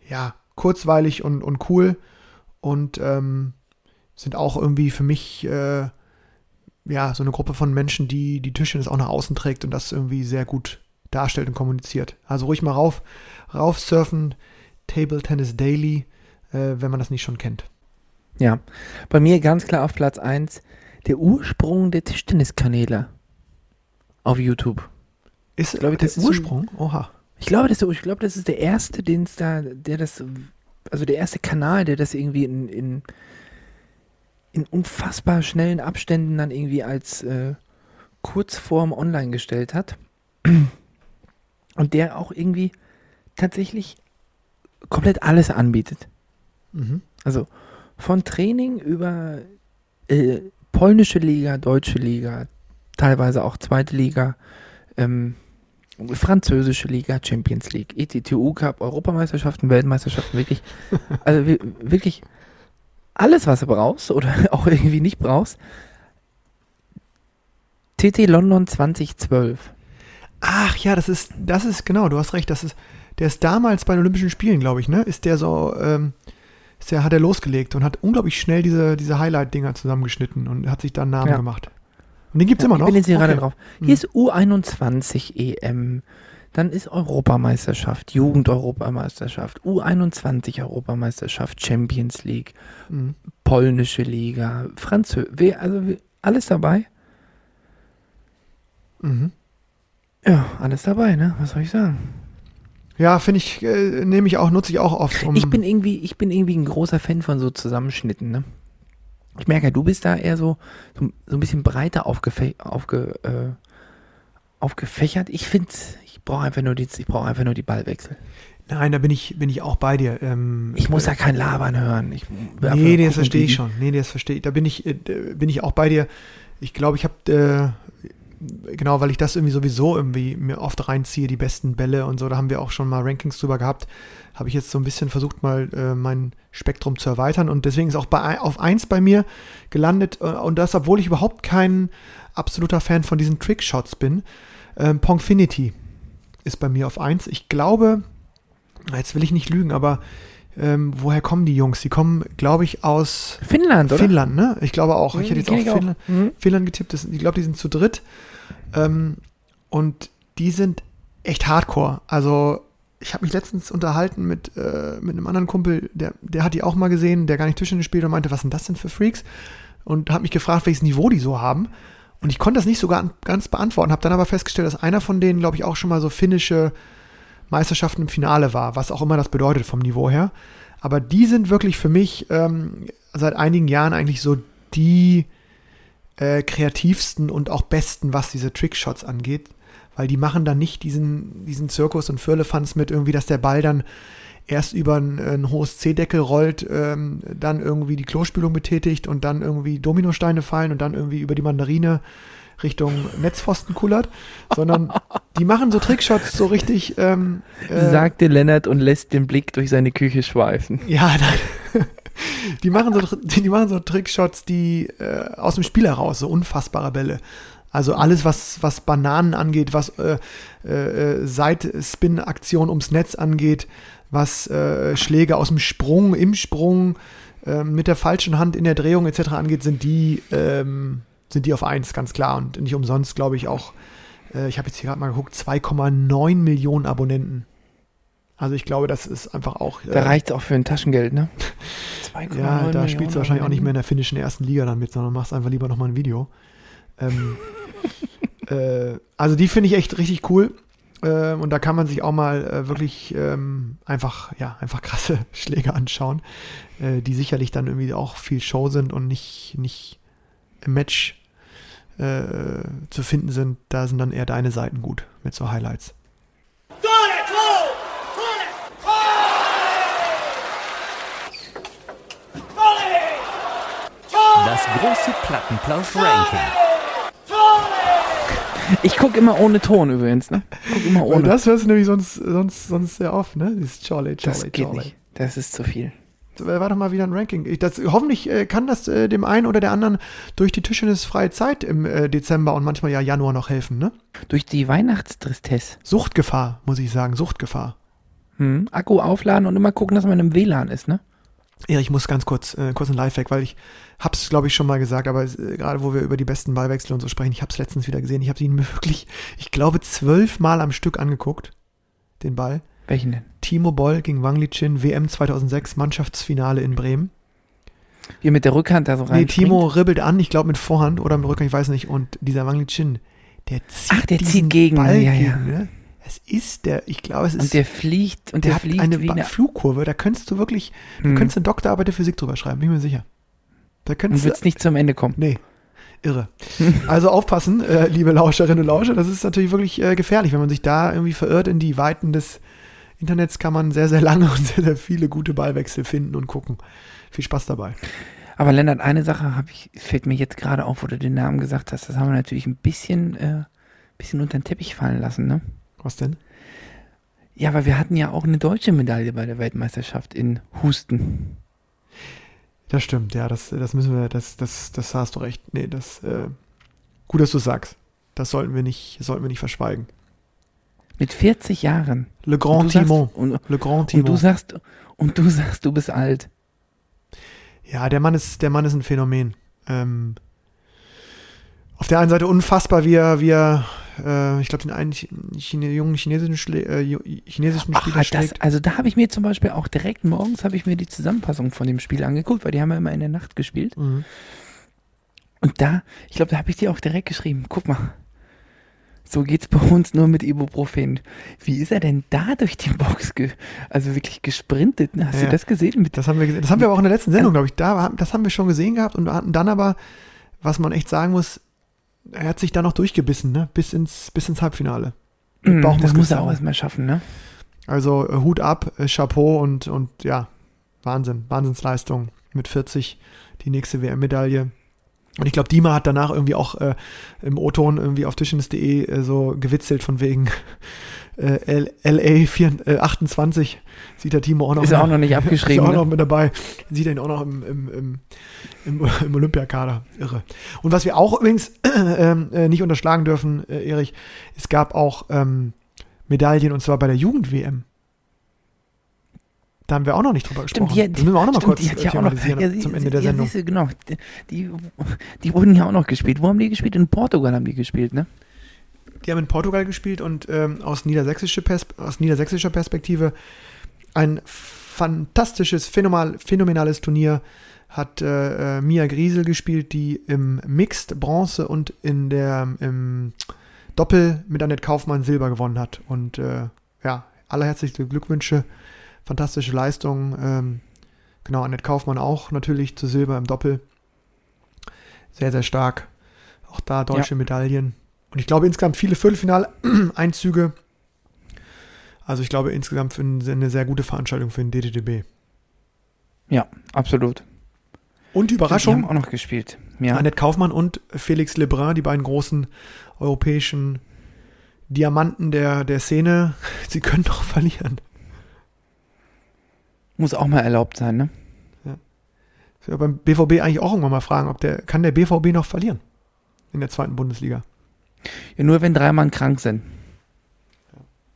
ja, kurzweilig und, und cool und ähm, sind auch irgendwie für mich, äh, ja, so eine Gruppe von Menschen, die die Tischtennis auch nach außen trägt und das irgendwie sehr gut darstellt und kommuniziert. Also ruhig mal rauf, rauf surfen, Table Tennis Daily, äh, wenn man das nicht schon kennt. Ja, bei mir ganz klar auf Platz 1 der Ursprung der Tischtenniskanäle auf YouTube. Ist, Glaube ich, der ist Ursprung? Oha. Ich glaube, das, ich glaube, das ist der erste, den es da, der das, also der erste Kanal, der das irgendwie in, in, in unfassbar schnellen Abständen dann irgendwie als äh, Kurzform online gestellt hat. Und der auch irgendwie tatsächlich komplett alles anbietet. Mhm. Also von Training über äh, polnische Liga, deutsche Liga, teilweise auch zweite Liga, ähm, französische Liga, Champions League, ETTU Cup, Europameisterschaften, Weltmeisterschaften, wirklich, [LAUGHS] also wi- wirklich alles, was du brauchst oder [LAUGHS] auch irgendwie nicht brauchst. TT London 2012. Ach ja, das ist, das ist, genau, du hast recht, das ist, der ist damals bei den Olympischen Spielen, glaube ich, ne? Ist der so, ähm, ist der, hat er losgelegt und hat unglaublich schnell diese, diese Highlight-Dinger zusammengeschnitten und hat sich da einen Namen Ja. gemacht. Und den gibt's immer ich noch. bin jetzt hier gerade Okay. drauf. Hm. Hier ist U21 EM. Dann ist Europameisterschaft, Jugend-Europameisterschaft, U21 Europameisterschaft, Champions League, Mhm. polnische Liga, Französ, also alles dabei. Mhm. Ja, alles dabei, ne? Was soll ich sagen? Ja, finde ich, äh, nehme ich auch, nutze ich auch oft. Um, Ich bin irgendwie, ich bin irgendwie ein großer Fan von so Zusammenschnitten, ne? Ich merke, du bist da eher so, so, so ein bisschen breiter aufgefe aufge, äh, aufgefächert. Ich finde, ich brauche einfach nur die, ich brauche einfach nur die Ballwechsel. Nein, da bin ich, bin ich auch bei dir. Ähm, Ich muss äh, da kein Labern hören. Ich Nee, nee, das verstehe ich schon. Nee, nee, das verstehe ich. Da bin ich, äh, bin ich auch bei dir. Ich glaube, ich habe, äh, genau, weil ich das irgendwie sowieso irgendwie mir oft reinziehe, die besten Bälle und so, da haben wir auch schon mal Rankings drüber gehabt. Habe ich jetzt so ein bisschen versucht, mal äh, mein Spektrum zu erweitern und deswegen ist auch bei, auf 1 bei mir gelandet äh, und das, obwohl ich überhaupt kein absoluter Fan von diesen Trickshots bin. Ähm, Pongfinity ist bei mir auf 1. Ich glaube, jetzt will ich nicht lügen, aber ähm, woher kommen die Jungs? Die kommen, glaube ich, aus Finnland, oder? Finnland, ne? Ich glaube auch. Mhm, ich hätte die jetzt auch Finnland, Mhm. Finnland getippt. Das, ich glaube, die sind zu dritt. Ähm, und die sind echt hardcore. Also, ich habe mich letztens unterhalten mit, äh, mit einem anderen Kumpel, der, der hat die auch mal gesehen, der gar nicht Tischtennis spielt und meinte, was sind das denn für Freaks? Und hat mich gefragt, welches Niveau die so haben. Und ich konnte das nicht so ga- ganz beantworten, habe dann aber festgestellt, dass einer von denen, glaube ich, auch schon mal so finnische Meisterschaften im Finale war, was auch immer das bedeutet vom Niveau her. Aber die sind wirklich für mich ähm, seit einigen Jahren eigentlich so die äh, kreativsten und auch besten, was diese Trickshots angeht, weil die machen dann nicht diesen, diesen Zirkus und Firlefanz mit irgendwie, dass der Ball dann erst über ein, ein hohes C-Deckel rollt, ähm, dann irgendwie die Klospülung betätigt und dann irgendwie Dominosteine fallen und dann irgendwie über die Mandarine Richtung Netzpfosten kullert, sondern die machen so Trickshots so richtig. Ähm, äh, sagte Lennart und lässt den Blick durch seine Küche schweifen. ja, nein. [LAUGHS] Die machen so, die machen so Trickshots, die äh, aus dem Spiel heraus, so unfassbare Bälle. Also alles, was, was Bananen angeht, was äh, äh, Side-Spin-Aktion ums Netz angeht, was äh, Schläge aus dem Sprung, im Sprung, äh, mit der falschen Hand in der Drehung etc. angeht, sind die, ähm, sind die auf 1, ganz klar. Und nicht umsonst, glaube ich, auch, äh, ich habe jetzt hier gerade mal geguckt, 2,9 Millionen Abonnenten. Also ich glaube, das ist einfach auch. Da äh, reicht es auch für ein Taschengeld, ne? 2,9 [LAUGHS] ja, da Millionen spielst du wahrscheinlich auch nicht mehr in der finnischen ersten Liga dann mit, sondern machst einfach lieber nochmal ein Video. Ähm, [LAUGHS] äh, also die finde ich echt richtig cool. Äh, und da kann man sich auch mal äh, wirklich ähm, einfach, ja, einfach krasse [LAUGHS] Schläge anschauen, äh, die sicherlich dann irgendwie auch viel Show sind und nicht, nicht im Match äh, zu finden sind. Da sind dann eher deine Seiten gut mit so Highlights. Das große Plattenplausch-Ranking. Ich gucke immer ohne Ton übrigens, ne? Guck immer Weil ohne. das hörst du nämlich sonst, sonst, sonst sehr oft, ne? Dieses Charlie, Charlie, das geht Charlie. nicht. Das ist zu viel. Äh, war doch mal wieder ein Ranking. Ich, das, hoffentlich äh, kann das äh, dem einen oder der anderen durch die Tischtennisfreie Zeit im äh, Dezember und manchmal ja Januar noch helfen. Ne? Durch die Weihnachtstristesse. Suchtgefahr, muss ich sagen. Suchtgefahr. Hm? Akku aufladen und immer gucken, dass man im WLAN ist, ne? Ja, ich muss ganz kurz, äh, kurz ein Lifehack, weil ich hab's, glaube ich, schon mal gesagt, aber äh, gerade wo wir über die besten Ballwechsel und so sprechen, ich hab's letztens wieder gesehen. Ich habe ihn [LAUGHS] wirklich, ich glaube, zwölfmal am Stück angeguckt, den Ball. Welchen denn? Timo Boll gegen Wang Lichin, WM 2006, Mannschaftsfinale in Bremen. Wie mit der Rückhand da so rein. Nee, Timo ribbelt an, ich glaube mit Vorhand oder mit Rücken, ich weiß nicht. Und dieser Wang Chin, der zieht Ach, der zieht gegen, Ball ja, ja. gegen. Ne? Es ist der, ich glaube, es ist, Und der fliegt und der der, hat fliegt eine wie Ba- eine. Flugkurve, da könntest du wirklich, du Hm. könntest eine Doktorarbeit der Physik drüber schreiben, bin ich mir sicher. Da Und könntest du, wird's nicht zum Ende kommen. nee, irre. [LAUGHS] Also aufpassen, äh, liebe Lauscherinnen und Lauscher, das ist natürlich wirklich äh, gefährlich, wenn man sich da irgendwie verirrt in die Weiten des, Internets kann man sehr, sehr lange [LAUGHS] und sehr, sehr viele gute Ballwechsel finden und gucken. Viel Spaß dabei. Aber Lennart, eine Sache habe ich, fällt mir jetzt gerade auf, wo du den Namen gesagt hast. Das haben wir natürlich ein bisschen, äh, bisschen unter den Teppich fallen lassen, ne? Was denn? Ja, aber wir hatten ja auch eine deutsche Medaille bei der Weltmeisterschaft in Husten. Das stimmt, ja, das, das müssen wir, das, das, das hast du recht. Nee, das, äh, gut, dass du sagst. Das sollten wir nicht, sollten wir nicht verschweigen. Mit 40 Jahren. Le Grand Und du sagst- Timon. Und, Le Grand und du Timon. sagst, und du sagst, du bist alt. Ja, der Mann ist, der Mann ist ein Phänomen. Ähm, auf der einen Seite unfassbar, wie er, wie er äh, ich glaube, den einen Chine, jungen chinesischen, Schlä äh, chinesischen Ach, Spieler das, also da habe ich mir zum Beispiel auch direkt morgens habe ich mir die Zusammenfassung von dem Spiel angeguckt, weil die haben ja immer in der Nacht gespielt. Mhm. Und da, ich glaube, da habe ich dir auch direkt geschrieben, guck mal, so geht's bei uns nur mit Ibuprofen. Wie ist er denn da durch die Box, also wirklich gesprintet? ne? Hast Ja. du das gesehen? Mit Das haben wir gesehen. Das haben wir aber auch in der letzten Sendung, glaube ich. Da, das haben wir schon gesehen gehabt und hatten dann aber, was man echt sagen muss, er hat sich da noch durchgebissen, ne? Bis ins, bis ins Halbfinale. Mm, das muss er auch erstmal schaffen, ne? Also äh, Hut ab, äh, Chapeau und, und ja, Wahnsinn, Wahnsinnsleistung. Mit 40 die nächste WM-Medaille. Und ich glaube, Dima hat danach irgendwie auch äh, im O-Ton irgendwie auf Tischtennis.de äh, so gewitzelt von wegen [LAUGHS] äh, LA 4, äh, 28. Sieht der Timo auch noch. Ist er auch noch nicht [LAUGHS] Ist abgeschrieben, er auch ne? noch mit dabei. Sieht er ihn auch noch im, im, im, im, [LAUGHS] im Olympiakader. Irre. Und was wir auch übrigens [CLEARS THROAT] ähm, äh, nicht unterschlagen dürfen, äh, Erich, es gab auch ähm, Medaillen und zwar bei der Jugend-WM. Da haben wir auch noch nicht drüber gesprochen. Stimmt, die, müssen wir auch noch mal stimmt, kurz ja thematisieren ja, zum Ende der ja, Sendung. siehste, genau, die, die, wurden ja auch noch gespielt. Wo haben die gespielt? In Portugal haben die gespielt, ne? Die haben in Portugal gespielt und ähm, aus, niedersächsische aus niedersächsischer Perspektive ein fantastisches, phänomenal, phänomenales Turnier hat äh, äh, Mia Griesel gespielt, die im Mixed Bronze und in der im Doppel mit Annette Kaufmann Silber gewonnen hat. Und äh, ja, allerherzlichste Glückwünsche, fantastische Leistung. Ähm, genau, Annette Kaufmann auch natürlich zu Silber im Doppel. Sehr, sehr stark. Auch da deutsche Medaillen. Und ich glaube insgesamt viele Viertelfinaleinzüge. Also ich glaube insgesamt für ein- eine sehr gute Veranstaltung für den DDDB. Ja, absolut. Und die Die haben Überraschung, auch noch gespielt. Ja. Annette Kaufmann und Felix Lebrun, die beiden großen europäischen Diamanten der, der Szene, [LAUGHS] sie können doch verlieren. Muss auch mal erlaubt sein, ne? Ich will beim BVB eigentlich auch irgendwann mal fragen, ob der, kann der BVB noch verlieren? In der zweiten Bundesliga. Ja, nur wenn drei Mann krank sind.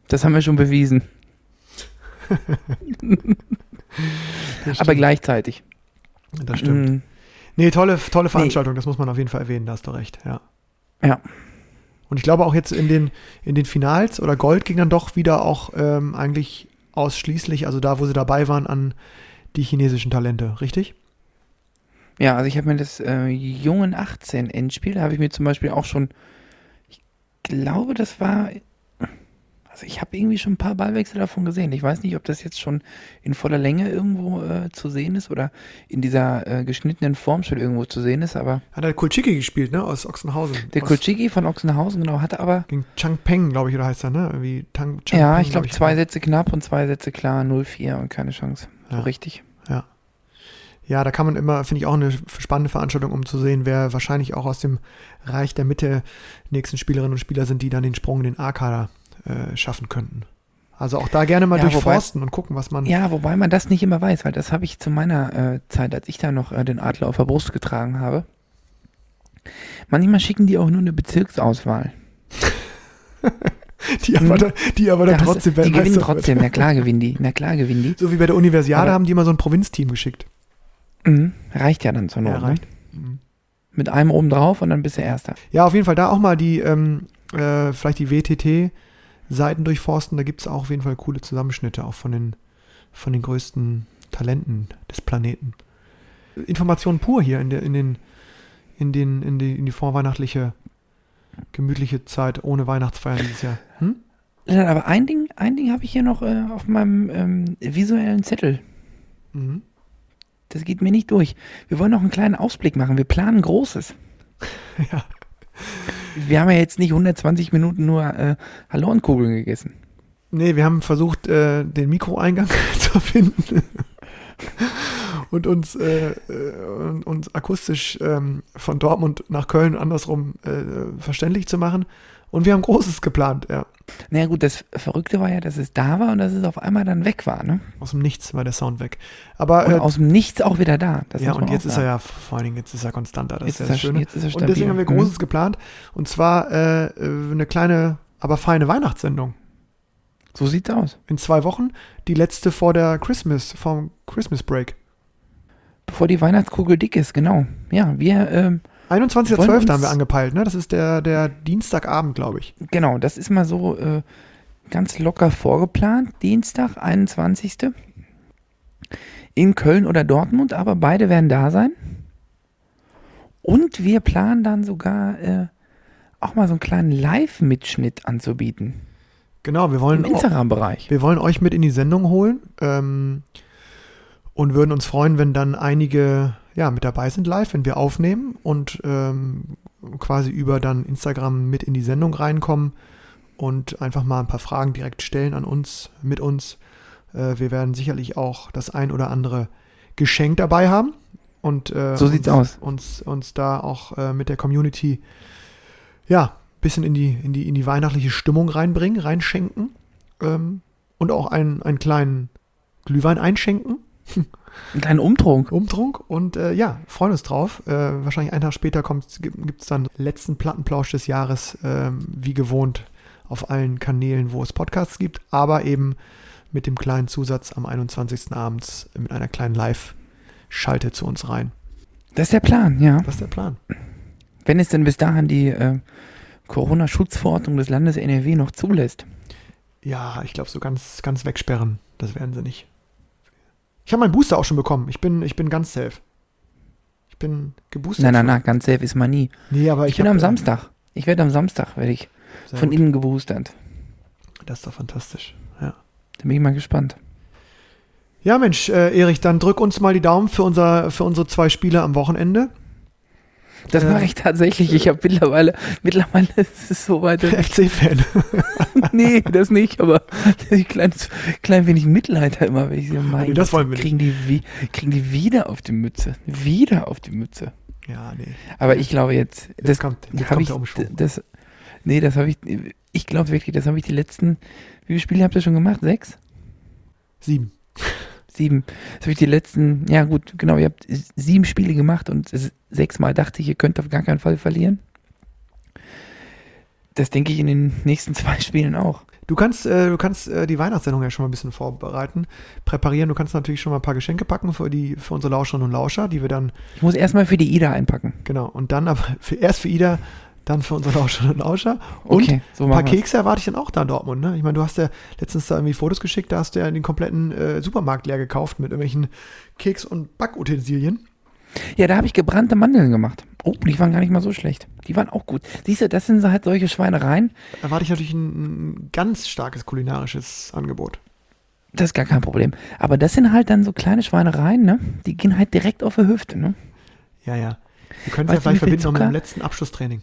Das haben wir schon bewiesen. [LAUGHS] Aber gleichzeitig. Das stimmt. Mm, Nee, tolle, tolle Veranstaltung, das muss man auf jeden Fall erwähnen, da hast du recht, ja. Ja. Und ich glaube auch jetzt in den, in den Finals oder Gold ging dann doch wieder auch ähm, eigentlich ausschließlich, also da, wo sie dabei waren, an die chinesischen Talente, richtig? Ja, also ich habe mir das äh, Jungen 18 Endspiel, da habe ich mir zum Beispiel auch schon, ich glaube, das war, also ich habe irgendwie schon ein paar Ballwechsel davon gesehen. Ich weiß nicht, ob das jetzt schon in voller Länge irgendwo äh, zu sehen ist oder in dieser äh, geschnittenen Form schon irgendwo zu sehen ist, aber Hat er Kulchiki gespielt, ne, aus Ochsenhausen. der aus, Kulchiki von Ochsenhausen, genau, hatte aber, Gegen Chang Peng, glaube ich, oder heißt er, ne? Irgendwie Tang, Chang ja, Peng, ich glaube, glaub zwei Sätze knapp und zwei Sätze klar, 0-4 und keine Chance. So Ja. richtig. Ja, da kann man immer, finde ich, auch eine spannende Veranstaltung, um zu sehen, wer wahrscheinlich auch aus dem Reich der Mitte nächsten Spielerinnen und Spieler sind, die dann den Sprung in den A-Kader äh, schaffen könnten. Also auch da gerne mal Ja, wobei- durchforsten und gucken, was man. Ja, wobei man das nicht immer weiß, weil das habe ich zu meiner äh, Zeit, als ich da noch äh, den Adler auf der Brust getragen habe. Manchmal schicken die auch nur eine Bezirksauswahl. [LAUGHS] die aber, dann- die aber dann Da hast trotzdem die gewinnen trotzdem, na klar gewinnen die, na klar gewinnen die. So wie bei der Universiade Aber- haben die immer so ein Provinzteam geschickt. Mhm. Reicht ja dann zur Not. Ja, ne? reicht. Mhm. Mit einem oben drauf und dann bist du Erster. Ja, auf jeden Fall da auch mal die, ähm, äh, vielleicht die WTT-Seiten durchforsten. Da gibt es auch auf jeden Fall coole Zusammenschnitte, auch von den, von den größten Talenten des Planeten. Informationen pur hier in, der, in, den, in, den, in, die, in die vorweihnachtliche, gemütliche Zeit ohne Weihnachtsfeier dieses Jahr. Hm? Aber ein Ding, ein Ding habe ich hier noch äh, auf meinem ähm, visuellen Zettel. Mhm. Das geht mir nicht durch. Wir wollen noch einen kleinen Ausblick machen. Wir planen Großes. [LAUGHS] Ja. Wir haben ja jetzt nicht 120 Minuten nur äh, Hallo und Kugeln gegessen. Nee, wir haben versucht, äh, den Mikroeingang [LAUGHS] zu finden und uns, äh, äh, uns akustisch ähm, von Dortmund nach Köln andersrum äh, verständlich zu machen. Und wir haben Großes geplant, ja. Naja gut, das Verrückte war ja, dass es da war und dass es auf einmal dann weg war, ne? Aus dem Nichts war der Sound weg. Aber äh, aus dem Nichts auch wieder da. Ja, und jetzt ist er ja, vor allen Dingen, jetzt ist er konstanter. Das Jetzt ist ja das Schöne. jetzt ist er und deswegen haben wir Mhm. Großes geplant. Und zwar äh, äh, eine kleine, aber feine Weihnachtssendung. So sieht's aus. In zwei Wochen. Die letzte vor der Christmas, vom Christmas Break. Bevor die Weihnachtskugel dick ist, genau. Ja, wir, ähm, 21.12. Wollen haben wir angepeilt, ne? Das ist der, der Dienstagabend, glaube ich. genau, das ist mal so äh, ganz locker vorgeplant. Dienstag, 21. In Köln oder Dortmund, aber beide werden da sein. Und wir planen dann sogar äh, auch mal so einen kleinen Live-Mitschnitt anzubieten. Genau, wir Im wollen, au- Instagram-Bereich. wir wollen euch mit in die Sendung holen ähm, und würden uns freuen, wenn dann einige ja, mit dabei sind live, wenn wir aufnehmen und ähm, quasi über dann Instagram mit in die Sendung reinkommen und einfach mal ein paar Fragen direkt stellen an uns, mit uns. Äh, wir werden sicherlich auch das ein oder andere Geschenk dabei haben und äh, So sieht's uns, aus. Uns, uns da auch äh, mit der Community ja, bisschen in die, in die, in die weihnachtliche Stimmung reinbringen, reinschenken ähm, und auch einen, einen kleinen Glühwein einschenken, [LAUGHS] Einen kleinen Umtrunk. Umtrunk und äh, ja, freuen uns drauf. Äh, wahrscheinlich einen Tag später gibt es dann letzten Plattenplausch des Jahres, ähm, wie gewohnt, auf allen Kanälen, wo es Podcasts gibt, aber eben mit dem kleinen Zusatz am 21. abends mit einer kleinen Live-Schalte zu uns rein. Das ist der Plan, ja. Das ist der Plan. Wenn es denn bis dahin die äh, Corona-Schutzverordnung des Landes NRW noch zulässt. Ja, ich glaube, so ganz, ganz wegsperren, das werden sie nicht. Ich habe meinen Booster auch schon bekommen. Ich bin, ich bin ganz safe. Ich bin geboostert. Nein, nein, nein, ganz safe ist man nie. Nee, aber Ich, ich, bin am Samstag. Ich werde am Samstag, werde ich sehr von gut. innen geboostert. Das ist doch fantastisch. Ja. Da bin ich mal gespannt. Ja, Mensch, äh, Erich, dann drück uns mal die Daumen für, unser, für unsere zwei Spiele am Wochenende. Das Äh, mache ich tatsächlich. Ich habe mittlerweile, mittlerweile [LAUGHS] ist es so weit. FC-Fan. [LAUGHS] nee, das nicht, aber ein kleines, klein wenig Mitleid immer, wenn ich sehe, mein nee, das wollen wir nicht. kriegen die, wie, kriegen die wieder auf die Mütze. Wieder auf die Mütze. ja, nee. Aber ich glaube jetzt, Jetzt das kommt, jetzt kommt ich, der Umschwung. das, nee, das habe ich, ich glaube wirklich, das habe ich die letzten, wie viele Spiele habt ihr schon gemacht? Sechs? Sieben. Sieben. Das habe ich die letzten, ja gut, genau, ihr habt sieben Spiele gemacht und sechsmal dachte ich, ihr könnt auf gar keinen Fall verlieren. Das denke ich in den nächsten [LAUGHS] zwei Spielen auch. Du kannst, äh, du kannst äh, die Weihnachtssendung ja schon mal ein bisschen vorbereiten, präparieren. Du kannst natürlich schon mal ein paar Geschenke packen für, die, für unsere Lauscherinnen und Lauscher, die wir dann Ich muss erstmal für die Ida einpacken. Genau, und dann aber [LAUGHS] für, erst für Ida, dann für unsere Lauscherinnen und Lauscher. Und Okay, so ein paar. Kekse erwarte ich dann auch da in Dortmund. Ne? Ich meine, du hast ja letztens da irgendwie Fotos geschickt, da hast du ja den kompletten äh, Supermarkt leer gekauft mit irgendwelchen Keks- und Backutensilien. Ja, da habe ich gebrannte Mandeln gemacht. Oh, die waren gar nicht mal so schlecht. Die waren auch gut. Siehst du, das sind halt solche Schweinereien. Da erwarte ich natürlich ein, ein ganz starkes kulinarisches Angebot. Das ist gar kein Problem. Aber das sind halt dann so kleine Schweinereien, ne? Die gehen halt direkt auf die Hüfte, ne? Ja, ja. Wir können es ja vielleicht viel verbinden noch mit dem letzten Abschlusstraining.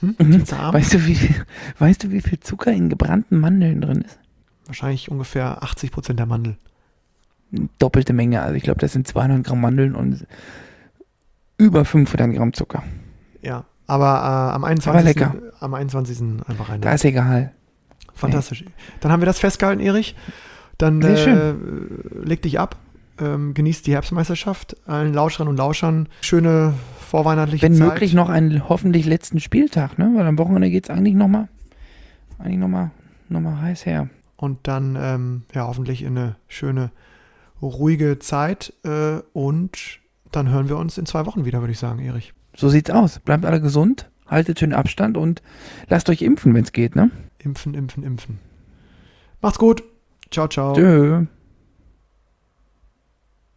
Hm? Mhm. Weißt du, wie viel, [LAUGHS] weißt du, wie viel Zucker in gebrannten Mandeln drin ist? Wahrscheinlich ungefähr 80 Prozent der Mandel. Doppelte Menge. Also ich glaube, das sind 200 Gramm Mandeln und über 500 Gramm Zucker. Ja, aber äh, am 21. Aber lecker. Am 21. einfach rein. Da ist egal. Fantastisch. Dann haben wir das festgehalten, Erich. Dann Sehr äh, schön. leg dich ab, ähm, genießt die Herbstmeisterschaft. Allen Lauscherinnen und Lauschern schöne vorweihnachtliche Wenn Zeit. möglich noch einen hoffentlich letzten Spieltag, ne? Weil am Wochenende geht es eigentlich nochmal eigentlich nochmal noch mal heiß her. Und dann ähm, ja hoffentlich in eine schöne, ruhige Zeit. Äh, und dann hören wir uns in zwei Wochen wieder, würde ich sagen, Erich. So sieht's aus. Bleibt alle gesund, haltet schön Abstand und lasst euch impfen, wenn es geht, ne? Impfen, impfen, impfen. Macht's gut. Ciao, ciao. Tschö.